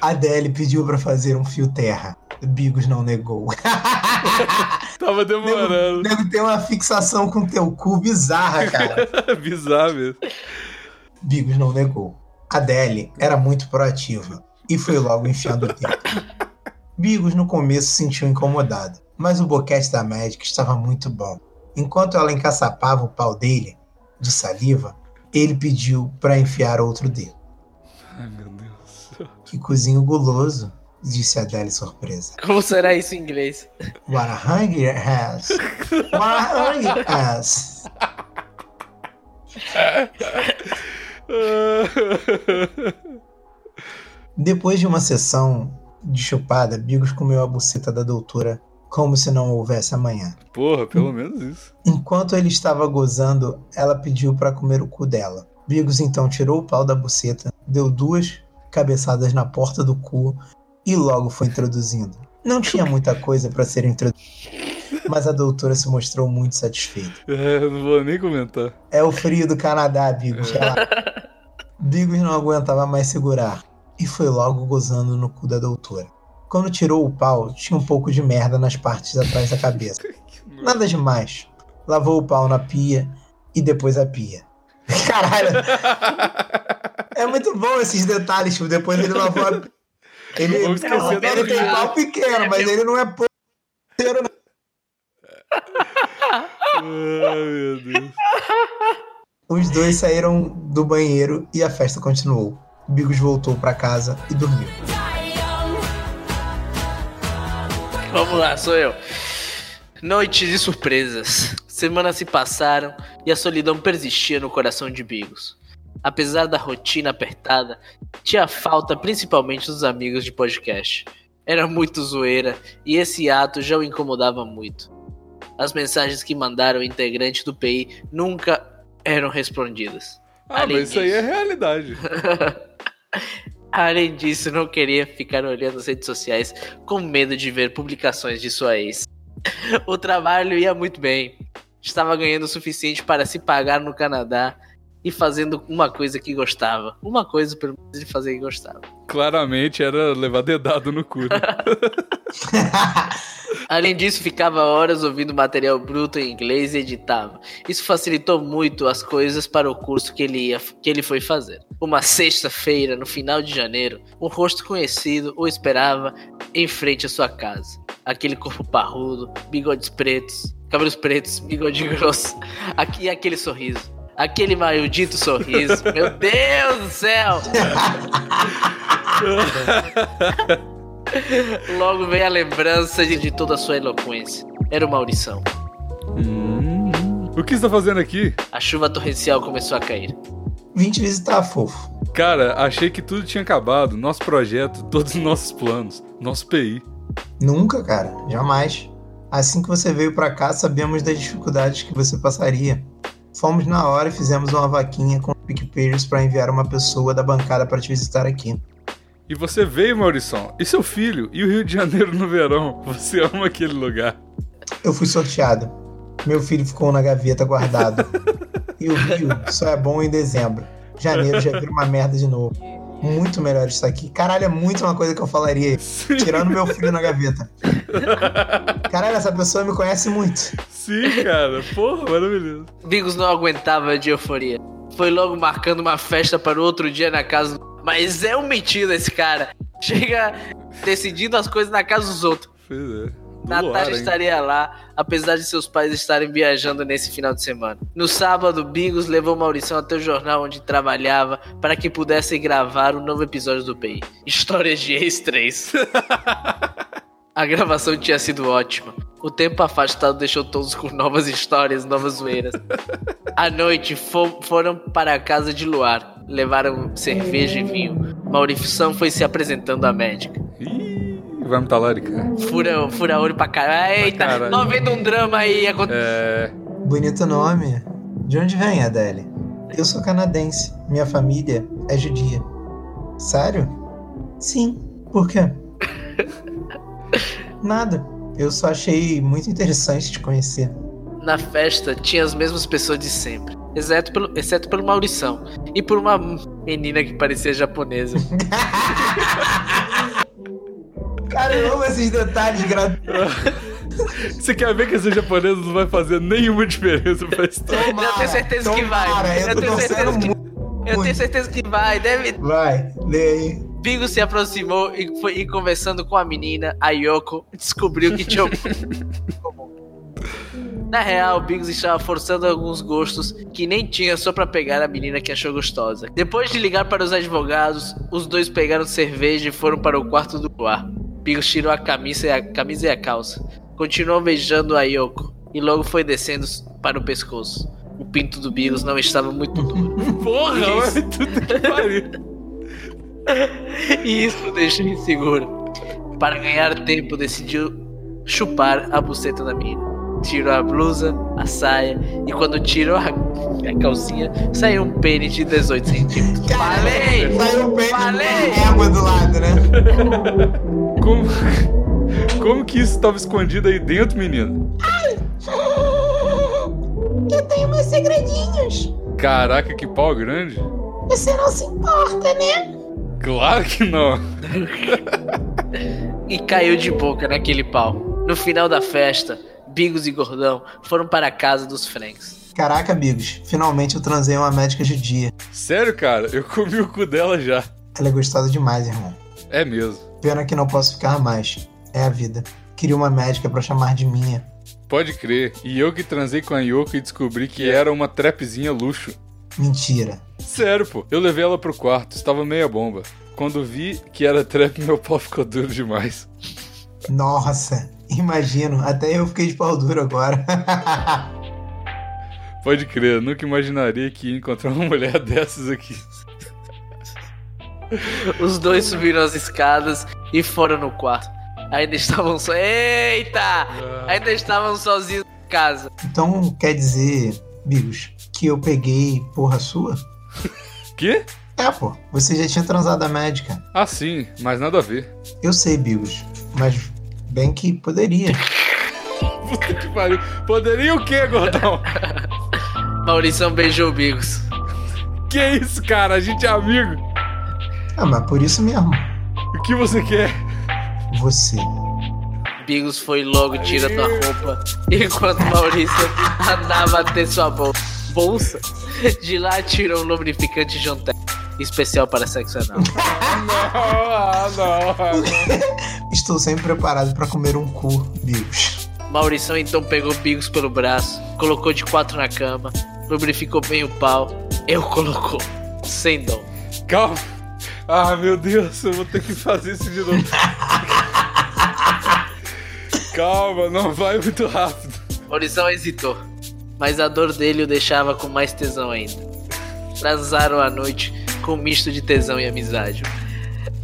Adele pediu para fazer um fio terra. Bigos não negou. Tava demorando. Deve ter uma fixação com teu cu bizarra, cara. Bizarro mesmo. Bigos não negou. Adele era muito proativa e foi logo enfiando o dedo. Bigos no começo se sentiu incomodado, mas o boquete da médica estava muito bom. Enquanto ela encaçapava o pau dele, de saliva, ele pediu para enfiar outro dedo. Ai, meu Deus. Que cozinho guloso, disse Adele surpresa. Como será isso em inglês? What a hungry ass. What a hungry ass. Depois de uma sessão de chupada, Bigos comeu a buceta da doutora como se não houvesse amanhã. Porra, pelo menos isso. Enquanto ele estava gozando, ela pediu para comer o cu dela. Bigos então tirou o pau da buceta, deu duas cabeçadas na porta do cu e logo foi introduzindo. Não tinha muita coisa para ser introduzida, mas a doutora se mostrou muito satisfeita. É, não vou nem comentar. É o frio do Canadá, Bigos. relaxa. Bigos não aguentava mais segurar e foi logo gozando no cu da doutora. Quando tirou o pau, tinha um pouco de merda nas partes atrás da cabeça. Nada demais. Lavou o pau na pia e depois a pia. Caralho. É muito bom esses detalhes, tipo, depois ele lavou a... Ele, esquecer da ele tem pau pequeno, mas ele não é não. Ai, meu Deus. Os dois saíram do banheiro e a festa continuou. Bigos voltou pra casa e dormiu. Vamos lá, sou eu. Noites de surpresas. Semanas se passaram e a solidão persistia no coração de Bigos. Apesar da rotina apertada, tinha falta principalmente dos amigos de podcast. Era muito zoeira e esse ato já o incomodava muito. As mensagens que mandaram integrantes do PI nunca eram respondidas. Ah, Além mas isso aí é disso. realidade. Além disso, não queria ficar olhando as redes sociais com medo de ver publicações de sua ex. O trabalho ia muito bem. Estava ganhando o suficiente para se pagar no Canadá e fazendo uma coisa que gostava. Uma coisa pelo menos de fazer que gostava. Claramente era levar dedado no cu. né? Além disso, ficava horas ouvindo material bruto em inglês e editava. Isso facilitou muito as coisas para o curso que ele, ia, que ele foi fazer. Uma sexta-feira, no final de janeiro, um rosto conhecido o esperava em frente à sua casa. Aquele corpo parrudo, bigodes pretos, cabelos pretos, bigode grosso, aqui aquele sorriso. Aquele maldito sorriso. Meu Deus do céu! Logo veio a lembrança de, de toda a sua eloquência. Era o Maurição. Hum. O que você tá fazendo aqui? A chuva torrencial começou a cair. Vim te visitar, fofo. Cara, achei que tudo tinha acabado. Nosso projeto, todos os nossos planos, nosso PI. Nunca, cara. Jamais. Assim que você veio pra cá, sabíamos das dificuldades que você passaria. Fomos na hora e fizemos uma vaquinha com PicPayers pra enviar uma pessoa da bancada para te visitar aqui. E você veio, Maurição. E seu filho? E o Rio de Janeiro no verão? Você ama aquele lugar. Eu fui sorteado. Meu filho ficou na gaveta guardado. E o Rio só é bom em dezembro. Janeiro já vira uma merda de novo. Muito melhor isso aqui. Caralho, é muito uma coisa que eu falaria. Sim, Tirando meu filho na gaveta. Caralho, essa pessoa me conhece muito. sim cara. Porra, maravilhoso. Bigos não aguentava de euforia. Foi logo marcando uma festa para o outro dia na casa. do- Mas é um metido esse cara. Chega decidindo as coisas na casa dos outros. Pois é. Hein? estaria lá, apesar de seus pais estarem viajando nesse final de semana. No sábado, Bigos levou Maurição até o jornal onde trabalhava para que pudessem gravar o novo episódio do PI. Histórias de Ex 3. A gravação tinha sido ótima. O tempo afastado deixou todos com novas histórias, novas zoeiras. À noite, fo- foram para a casa de Luar. Levaram cerveja e vinho. Maurição foi se apresentando à médica. Ih, vai me talaricar. Fura, fura olho pra caralho. Eita, Caralho. não vendo um drama aí acontecendo. É. Bonito nome. De onde vem, Adele? Eu sou canadense. Minha família é judia. Sério? Sim. Por quê? Nada. Eu só achei muito interessante te conhecer. Na festa tinha as mesmas pessoas de sempre. Exceto pelo, exceto pelo Maurição. E por uma menina que parecia japonesa. Cara, eu amo esses detalhes gratuitos. Você quer ver que esse japonês não vai fazer nenhuma diferença pra história? eu tenho certeza que vai. Tomara, eu Eu tenho certeza que- muito. Eu tenho certeza que vai. Deve. Vai, lê aí. Bigo se aproximou e foi e conversando com a menina, a Yoko, descobriu que tinha. um Na real, Biggs estava forçando alguns gostos que nem tinha só pra pegar a menina que achou gostosa. Depois de ligar para os advogados, os dois pegaram cerveja e foram para o quarto do bar. Biggs tirou a camisa e a, camisa e a calça. Continuou beijando a Yoko e logo foi descendo para o pescoço. O pinto do Biggs não estava muito duro. Porra, Isso. mas tudo que pariu. E isso o deixou inseguro. Para ganhar tempo, decidiu chupar a buceta da menina. Tirou a blusa, a saia, e quando tirou a, a calcinha, saiu um pênis de 18 centímetros. Falei! Saiu bem Falei! égua do lado, né? Como, como que isso tava escondido aí dentro, menino? Eu tenho meus segredinhos. Caraca, que pau grande. Você não se importa, né? Claro que não. E caiu de boca naquele pau. No final da festa, Bigos e Gordão foram para a casa dos Franks. Caraca, Bigos, finalmente eu transei uma médica judia. Sério, cara, eu comi o cu dela já. Ela é gostosa demais, irmão. É mesmo. Pena que não posso ficar mais. É a vida. Queria uma médica pra chamar de minha. Pode crer. E eu que transei com a Yoko e descobri que era uma trapzinha luxo. Mentira. Sério, pô. Eu levei ela pro quarto, estava meia bomba. Quando vi que era trap, meu pau ficou duro demais. Nossa, imagino. Até eu fiquei de pau duro agora. Pode crer, nunca imaginaria que ia encontrar uma mulher dessas aqui. Os dois subiram as escadas e foram no quarto. Ainda estavam só. Eita! Ainda estavam sozinhos em casa. então quer dizer, Bigos, que eu peguei porra sua? Quê? É, pô. Você já tinha transado a médica. Ah, sim, mas nada a ver. Eu sei, Bigos. Mas bem que poderia. Puta que pariu. Poderia o quê, gordão? Maurição beijou o Bigos. Que isso, cara? A gente é amigo. Ah, mas por isso mesmo. O que você quer? Você. Bigos foi logo tirando a roupa, enquanto Maurício andava até sua bolsa. Bolsa? De lá tirou um lubrificante Jontec, especial para sexo anal. Ah, não. Estou sempre preparado pra comer um cu, Bigos. Maurição então pegou Bigos pelo braço, colocou de quatro na cama, lubrificou bem o pau. Eu colocou, sem dom. Calma. Ah, meu Deus, eu vou ter que fazer isso de novo. Calma, não vai muito rápido. Maurição hesitou, mas a dor dele o deixava com mais tesão ainda. Transaram a noite com um misto de tesão e amizade.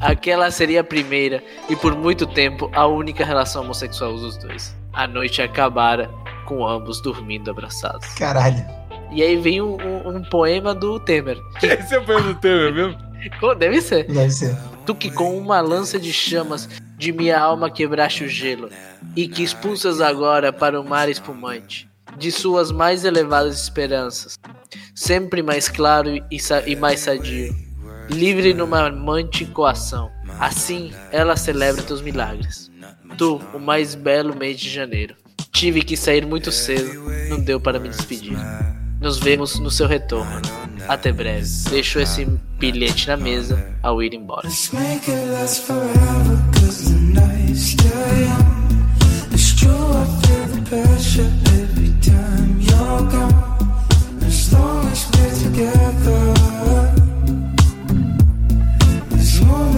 Aquela seria a primeira e por muito tempo a única relação homossexual dos dois. A noite acabara com ambos dormindo abraçados. Caralho. E aí vem um, um- um poema do Temer. Esse é o poema do Temer mesmo? Deve ser. Deve ser. Tu que com uma lança de chamas de minha alma quebraste o gelo, e que expulsas agora para o mar espumante de suas mais elevadas esperanças, sempre mais claro e, e mais sadio, livre numa amante coação. Assim ela celebra teus milagres. Tu, o mais belo mês de janeiro. Tive que sair muito cedo, não deu para me despedir. Nos vemos no seu retorno. Até breve. Deixo esse bilhete na mesa ao ir embora. Pressure every. As long as we're together, this moment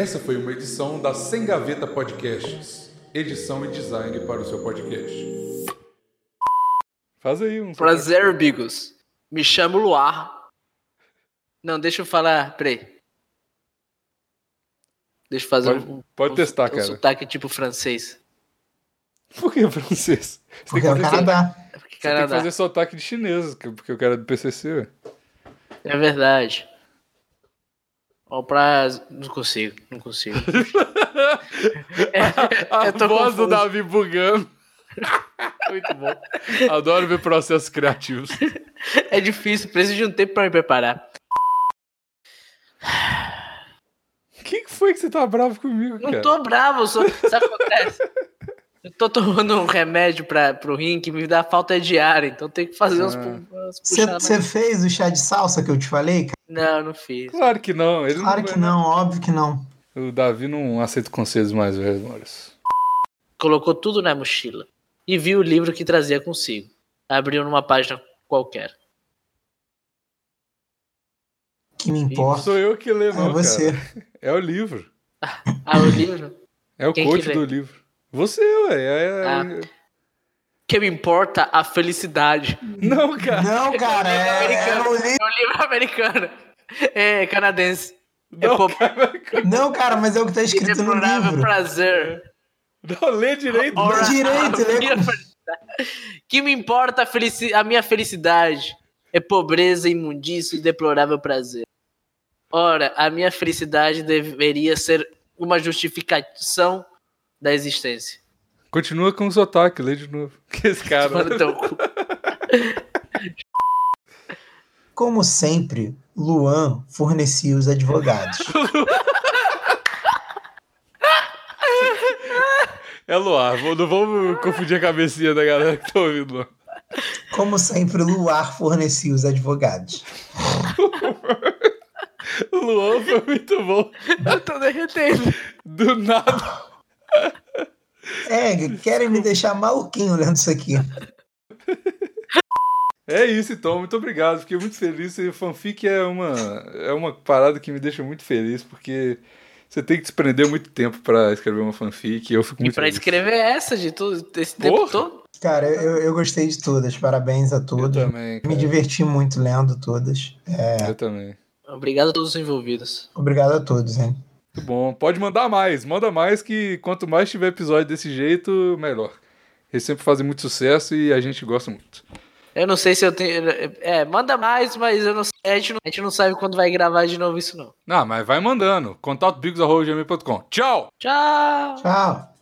Essa foi uma edição da Sem Gaveta Podcasts. Edição e design para o seu podcast. Faz aí um. Prazer, Bigos. Me chamo Luar. Não, deixa eu falar. Peraí. Deixa eu fazer Pode- um, pode um- testar, um cara. sotaque tipo francês. Por que francês? Você tem Porque que é o fazer, Canadá. É porque você tem que fazer sotaque de chinês, que- porque eu quero é do PCC. ué. É verdade. Ó, pra. Não consigo, não consigo. A tô voz do. Davi bugando. Muito bom. Adoro ver processos criativos. É difícil, preciso de um tempo pra me preparar. O que que foi que você tá bravo comigo, Não cara? tô bravo, eu só. Sabe o que acontece? Eu tô tomando um remédio pra, pro rim que me dá falta de ar, então tem que fazer uns, Ah. Você você fez o chá de salsa que eu te falei? cara? Não, não fiz. Claro que não. Ele Claro que não, óbvio que não. O Davi não aceita conselhos mais velhos, Maurício. Colocou tudo na mochila e viu o livro que trazia consigo. Abriu numa página qualquer. Que me Não importa. sou eu que lê, É não, você. cara. É o livro. Ah, o livro? É o Quem coach do livro. Você, ué. É, é- Ah. Que me importa a felicidade. Não, cara. Não, cara, é, é americano. o livro. É um livro americano. É canadense. Não, é po- cara. Não, cara, mas é o que tá escrito no Deplorável livro. prazer. Não, lê direito. Ora, direito, a lê minha. Que me importa a, felici- a minha felicidade? É pobreza, imundícia e deplorável prazer. Ora, a minha felicidade deveria ser uma justificação da existência. Continua com o sotaque, lê de novo. Que esse cara. Mano, teu cu. Como sempre, Luan fornecia os advogados. É Luar, vou- não vamos confundir a cabecinha da galera que tá ouvindo. não. Como sempre, Luar fornecia os advogados. O Luan foi muito bom. Eu tô derretendo. Do nada. É, querem me deixar maluquinho olhando isso aqui. É isso, então. Muito obrigado. Fiquei muito feliz. E fanfic é uma, é uma parada que me deixa muito feliz, porque você tem que desprender muito tempo pra escrever uma fanfic. E eu fico E muito pra feliz. escrever essa de tudo, esse tempo Porra. todo? Cara, eu, eu gostei de todas. Parabéns a Eu todos. também. Me cara. diverti muito lendo todas. Eu também. Obrigado a todos os envolvidos. Obrigado a todos, hein? Muito bom. Pode mandar mais. Manda mais que quanto mais tiver episódio desse jeito, melhor. Eles sempre fazem muito sucesso e a gente gosta muito. Eu não sei se eu tenho. É, manda mais, mas eu não sei. A gente não, a gente não sabe quando vai gravar de novo isso, não. Não, mas vai mandando. Contato bigos.gmail.com. Tchau! Tchau! Tchau.